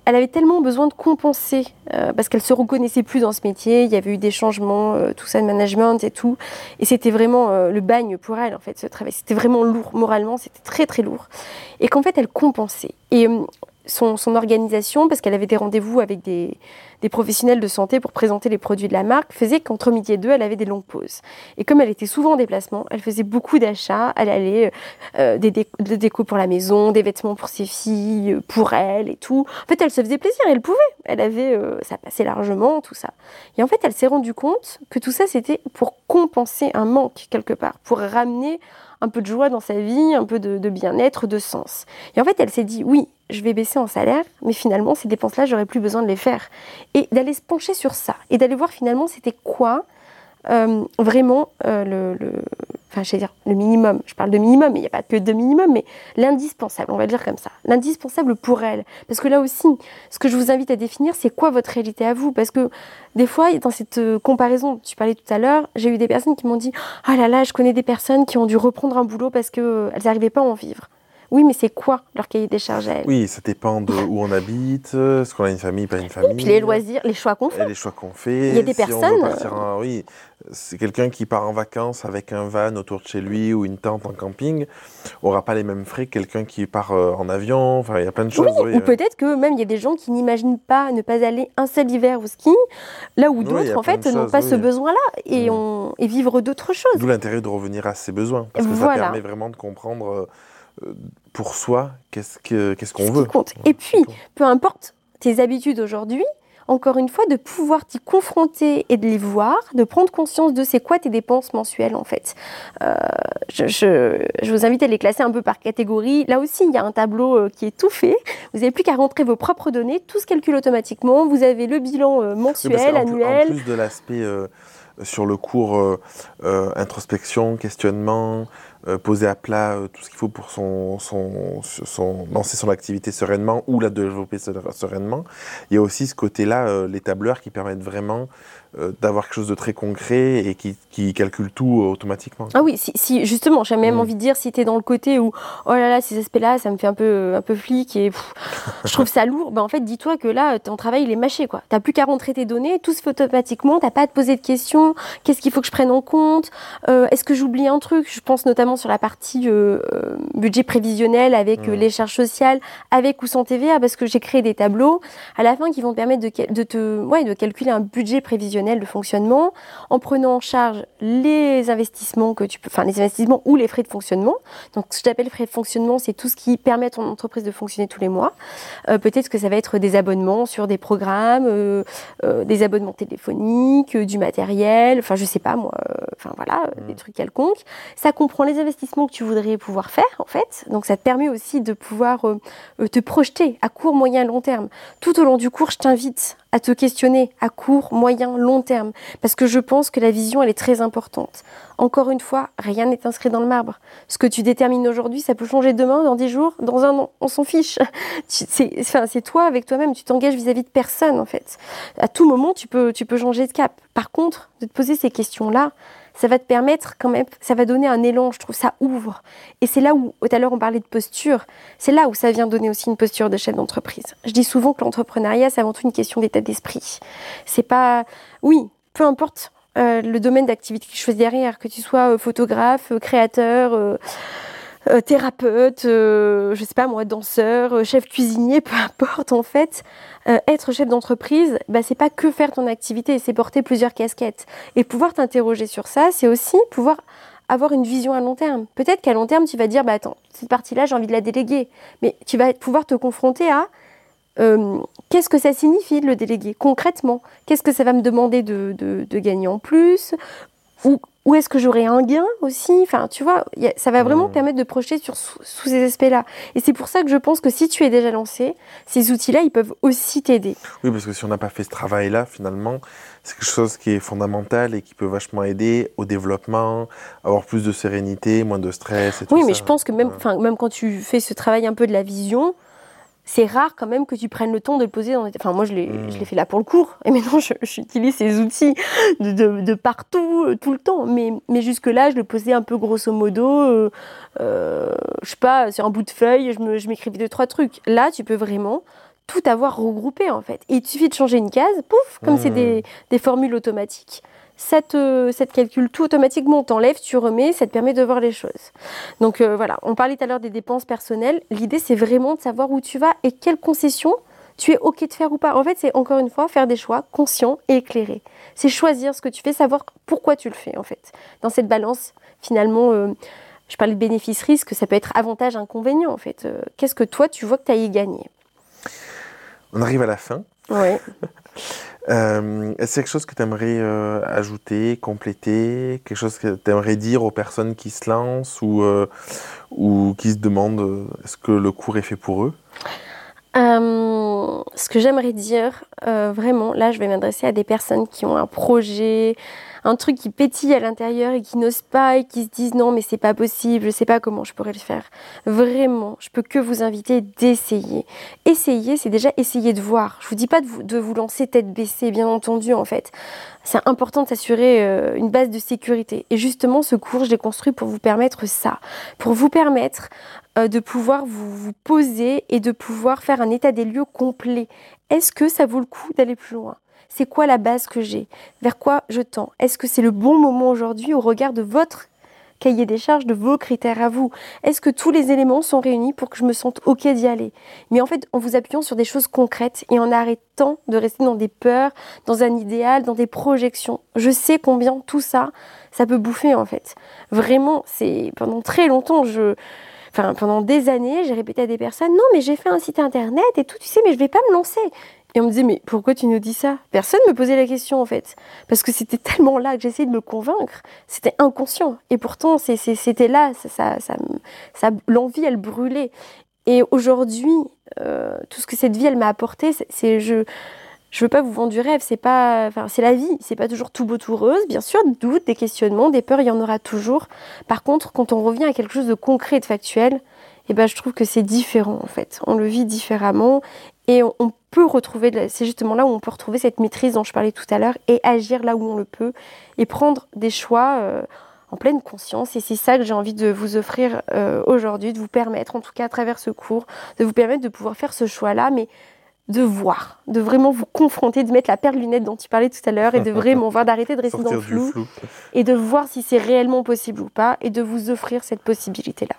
elle avait tellement besoin de compenser euh, parce qu'elle se reconnaissait plus dans ce métier. Il y avait eu des changements, euh, tout ça de management et tout, et c'était vraiment euh, le bagne pour elle en fait ce travail. C'était vraiment lourd moralement, c'était très très lourd, et qu'en fait elle compensait. Et euh, son, organisation, parce qu'elle avait des rendez-vous avec des, professionnels de santé pour présenter les produits de la marque, faisait qu'entre midi et deux, elle avait des longues pauses. Et comme elle était souvent en déplacement, elle faisait beaucoup d'achats. Elle allait euh, des, dé- des décos pour la maison, des vêtements pour ses filles, euh, pour elle et tout. En fait, elle se faisait plaisir, elle pouvait. Elle avait, euh, ça passait largement, tout ça. Et en fait, elle s'est rendue compte que tout ça, c'était pour compenser un manque quelque part, pour ramener un peu de joie dans sa vie, un peu de, bien-être, de sens. Et en fait, elle s'est dit, oui, je vais baisser en salaire, mais finalement, ces dépenses-là, j'aurais plus besoin de les faire. Et d'aller se pencher sur ça, et d'aller voir finalement, c'était quoi euh, vraiment euh, le- enfin, je vais dire le minimum. Je parle de minimum, mais il n'y a pas que de minimum, mais l'indispensable, on va le dire comme ça. L'indispensable pour elle. Parce que là aussi, ce que je vous invite à définir, c'est quoi votre réalité à vous? Parce que des fois, dans cette euh, comparaison, tu parlais tout à l'heure, j'ai eu des personnes qui m'ont dit Ah là là, je connais des personnes qui ont dû reprendre un boulot parce qu'elles n'arrivaient pas à en vivre. Oui, mais c'est quoi leur cahier des charges à elles? Oui, ça dépend de où on habite, euh, est-ce qu'on a une famille, pas une famille. Puis les loisirs, les choix qu'on fait. Et les choix qu'on fait. Il y a des si on personnes, en- oui, c'est quelqu'un qui part en vacances avec un van autour de chez lui ou une tente en camping, aura pas les mêmes frais que quelqu'un qui part euh, en avion. Enfin, il y a plein de choses. oui, Ou euh. peut-être que même il y a des gens qui n'imaginent pas ne pas aller un seul hiver au ski, là où d'autres en fait n'ont pas ce besoin-là et, Mm. ont- et vivre d'autres choses. D'où l'intérêt de revenir à ses besoins, parce que Voilà. ça permet vraiment de comprendre euh, euh, pour soi qu'est-ce que qu'est-ce qu'on Ce qui veut. compte. Et puis, peu importe tes habitudes aujourd'hui, encore une fois, de pouvoir t'y confronter et de les voir, de prendre conscience de c'est quoi tes dépenses mensuelles en fait. Euh, je, je- je vous invite à les classer un peu par catégorie. Là aussi, il y a un tableau euh, qui est tout fait. Vous n'avez plus qu'à rentrer vos propres données, tout se calcule automatiquement. Vous avez le bilan euh, Oui, mensuel, annuel. En plus de l'aspect euh, sur le cours euh, introspection, questionnement, poser à plat euh, tout ce qu'il faut pour son, son, son, lancer son activité sereinement ou la développer se- sereinement, il y a aussi ce côté-là, euh, les tableurs qui permettent vraiment euh, d'avoir quelque chose de très concret et qui, qui calcule tout euh, automatiquement. Ah oui, si, si- justement, j'ai même Mm. envie de dire, si tu es dans le côté où, oh là là, ces aspects-là, ça me fait un peu, un peu flic et pff, je trouve ça lourd, ben en fait, dis-toi que là, ton travail, il est mâché, quoi. T'as plus qu'à rentrer tes données, tout se fait automatiquement, t'as pas à te poser de questions, qu'est-ce qu'il faut que je prenne en compte, Euh, est-ce que j'oublie un truc? Je pense notamment sur la partie euh, euh, budget prévisionnel avec euh, les charges sociales, avec ou sans TVA, parce que j'ai créé des tableaux à la fin qui vont te permettre de, de te, ouais, de calculer un budget prévisionnel de fonctionnement en prenant en charge les investissements que tu peux, enfin les investissements ou les frais de fonctionnement. Donc ce que j'appelle frais de fonctionnement, c'est tout ce qui permet à ton entreprise de fonctionner tous les mois. Euh, Peut-être que ça va être des abonnements sur des programmes, euh, euh, des abonnements téléphoniques, du matériel, enfin je sais pas moi, enfin voilà, des trucs quelconques. Ça comprend les investissements que tu voudrais pouvoir faire, en fait. Donc, ça te permet aussi de pouvoir te projeter à court, moyen, long terme. Tout au long du cours, je t'invite à te questionner à court, moyen, long terme, parce que je pense que la vision, elle est très importante. Encore une fois, rien n'est inscrit dans le marbre. Ce que tu détermines aujourd'hui, ça peut changer demain, dans dix jours, dans un an, on s'en fiche. [LAUGHS] C'est toi avec toi-même, tu t'engages vis-à-vis de personne, en fait. À tout moment, tu peux, tu peux changer de cap. Par contre, de te poser ces questions-là, ça va te permettre quand même, ça va donner un élan, je trouve, ça ouvre. Et c'est là où, tout à l'heure on parlait de posture, c'est là où ça vient donner aussi une posture de chef d'entreprise. Je dis souvent que l'entrepreneuriat, c'est avant tout une question d'état d'esprit. C'est pas, oui, peu importe euh, le domaine d'activité que tu choisis derrière, que tu sois euh, photographe, euh, créateur, thérapeute, je sais pas moi, danseur, chef cuisinier, [LAUGHS] peu importe en fait, euh, être chef d'entreprise, bah, c'est pas que faire ton activité, c'est porter plusieurs casquettes. Et pouvoir t'interroger sur ça, c'est aussi pouvoir avoir une vision à long terme. Peut-être qu'à long terme, tu vas dire, bah attends, cette partie-là, j'ai envie de la déléguer. Mais tu vas pouvoir te confronter à euh, qu'est-ce que ça signifie de le déléguer concrètement? Qu'est-ce que ça va me demander de, gagner en plus? Où est-ce que j'aurai un gain aussi? Enfin, tu vois, ça va vraiment te permettre de projeter sur, sous, ces aspects-là. Et c'est pour ça que je pense que si tu es déjà lancé, ces outils-là, ils peuvent aussi t'aider. Oui, parce que si on n'a pas fait ce travail-là, finalement, c'est quelque chose qui est fondamental et qui peut vachement aider au développement, avoir plus de sérénité, moins de stress et tout Oui, mais je pense que même, même quand tu fais ce travail un peu de la vision, c'est rare quand même que tu prennes le temps de le poser dans Enfin, moi, je l'ai mmh. fait là pour le cours, [LAUGHS] et maintenant, j'utilise ces outils de, partout, euh, tout le temps. Mais, mais jusque-là, je le posais un peu grosso modo, euh, euh, je sais pas, sur un bout de feuille, je m'écrivais deux, trois trucs. Là, tu peux vraiment tout avoir regroupé, en fait. Et il suffit de changer une case, pouf, comme c'est des, mmh. des formules automatiques ça te, calcule tout automatiquement, t'enlèves, tu remets, ça te permet de voir les choses. Donc euh, voilà, on parlait tout à l'heure des dépenses personnelles. L'idée, c'est vraiment de savoir où tu vas et quelles concessions tu es OK de faire ou pas. En fait, c'est encore une fois faire des choix conscients et éclairés. C'est choisir ce que tu fais, savoir pourquoi tu le fais, en fait. Dans cette balance, finalement, euh, je parlais de bénéfice-risque, ça peut être avantage-inconvénient, en fait. Euh, qu'est-ce que toi, tu vois que tu as y gagné On arrive à la fin. Oui. [LAUGHS] Euh, est-ce quelque chose que tu aimerais euh, ajouter, compléter? Quelque chose que tu aimerais dire aux personnes qui se lancent ou, euh, ou qui se demandent est-ce que le cours est fait pour eux? Ce que j'aimerais dire, vraiment, là je vais m'adresser à des personnes qui ont un projet, un truc qui pétille à l'intérieur et qui n'osent pas et qui se disent non mais c'est pas possible, je sais pas comment je pourrais le faire. Vraiment, je peux que vous inviter d'essayer. Essayer, c'est déjà essayer de voir. Je vous dis pas de vous, de vous lancer tête baissée, bien entendu en fait. C'est important de s'assurer euh, une base de sécurité. Et justement, ce cours, je l'ai construit pour vous permettre ça, pour vous permettre euh, de pouvoir vous, vous poser et de pouvoir faire un état des lieux complet. Est-ce que ça vaut le coup d'aller plus loin? C'est quoi la base que j'ai? Vers quoi je tends? Est-ce que c'est le bon moment aujourd'hui au regard de votre cahier des charges, de vos critères à vous? Est-ce que tous les éléments sont réunis pour que je me sente OK d'y aller? Mais en fait, en vous appuyant sur des choses concrètes et en arrêtant de rester dans des peurs, dans un idéal, dans des projections. Je sais combien tout ça, ça peut bouffer en fait. Vraiment, c'est pendant très longtemps. Enfin, pendant des années, j'ai répété à des personnes, non, mais j'ai fait un site internet et tout, tu sais, mais je vais pas me lancer. Et on me disait, mais pourquoi tu nous dis ça? Personne ne me posait la question en fait. Parce que c'était tellement là que j'essayais de me convaincre. C'était inconscient. Et pourtant, c'était là. Ça, L'envie, elle brûlait. Et aujourd'hui, euh, tout ce que cette vie, elle m'a apporté, c'est. Je, je veux pas vous vendre du rêve, c'est pas, enfin, c'est la vie, c'est pas toujours tout beau tout rose, bien sûr, des doutes, des questionnements, des peurs, il y en aura toujours. Par contre, quand on revient à quelque chose de concret, de factuel, eh ben, je trouve que c'est différent en fait. On le vit différemment et on, peut retrouver, c'est justement là où on peut retrouver cette maîtrise dont je parlais tout à l'heure et agir là où on le peut et prendre des choix euh, en pleine conscience. Et c'est ça que j'ai envie de vous offrir euh, aujourd'hui, de vous permettre, en tout cas à travers ce cours, de vous permettre de pouvoir faire ce choix-là, mais de voir, de vraiment vous confronter, de mettre la paire de lunettes dont tu parlais tout à l'heure et de vraiment voir, d'arrêter de rester dans le flou, et de voir si c'est réellement possible ou pas et de vous offrir cette possibilité-là.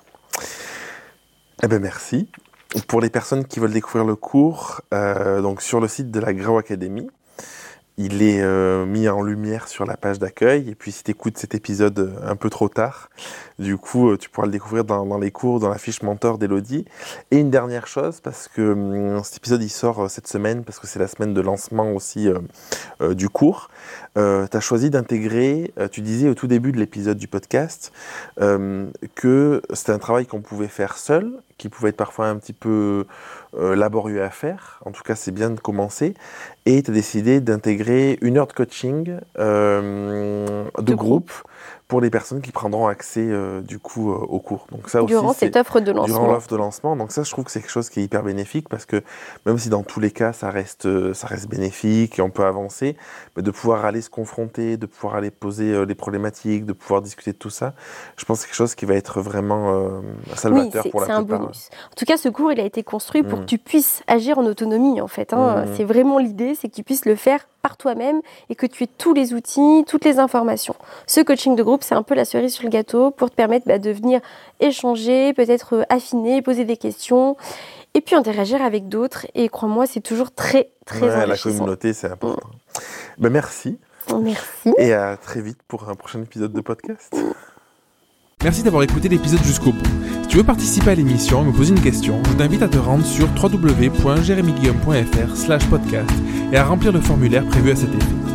Eh bien, merci. Pour les personnes qui veulent découvrir le cours, euh, donc sur le site de la Grow Academy, il est euh, mis en lumière sur la page d'accueil. Et puis si tu écoutes cet épisode euh, un peu trop tard, du coup, tu pourras le découvrir dans, les cours, dans la fiche mentor d'Elodie. Et une dernière chose, parce que hum, cet épisode il sort cette semaine, parce que c'est la semaine de lancement aussi du cours. Tu as choisi d'intégrer, tu disais au tout début de l'épisode du podcast, que c'était un travail qu'on pouvait faire seul, qui pouvait être parfois un petit peu laborieux à faire. En tout cas, c'est bien de commencer. Et tu as décidé d'intégrer une heure de coaching euh, de, groupe pour les personnes qui prendront accès euh, du coup euh, au cours. Donc ça durant cette offre de lancement. Durant l'offre de lancement. Donc ça, je trouve que c'est quelque chose qui est hyper bénéfique parce que même si dans tous les cas ça reste euh, ça reste bénéfique et on peut avancer, mais de pouvoir aller se confronter, de pouvoir aller poser les problématiques, de pouvoir discuter de tout ça, je pense que c'est quelque chose qui va être vraiment salvateur pour la plupart. C'est un bonus. En tout cas, ce cours il a été construit pour mm. que tu puisses agir en autonomie en fait. Hein. Mm. C'est vraiment l'idée, c'est que tu puisses le faire par toi-même et que tu aies tous les outils, toutes les informations. Ce coaching de groupe, c'est un peu la cerise sur le gâteau pour te permettre bah, de venir échanger, peut-être euh, affiner, poser des questions et puis interagir avec d'autres. Et crois-moi, c'est toujours très, très ouais, La communauté, c'est important. Ben, merci. Merci. Et à très vite pour un prochain épisode de podcast. Merci d'avoir écouté l'épisode jusqu'au bout. Si tu veux participer à l'émission et me poser une question, je t'invite à te rendre sur www.jeremyguillaume.fr slash podcast et à remplir le formulaire prévu à cet effet.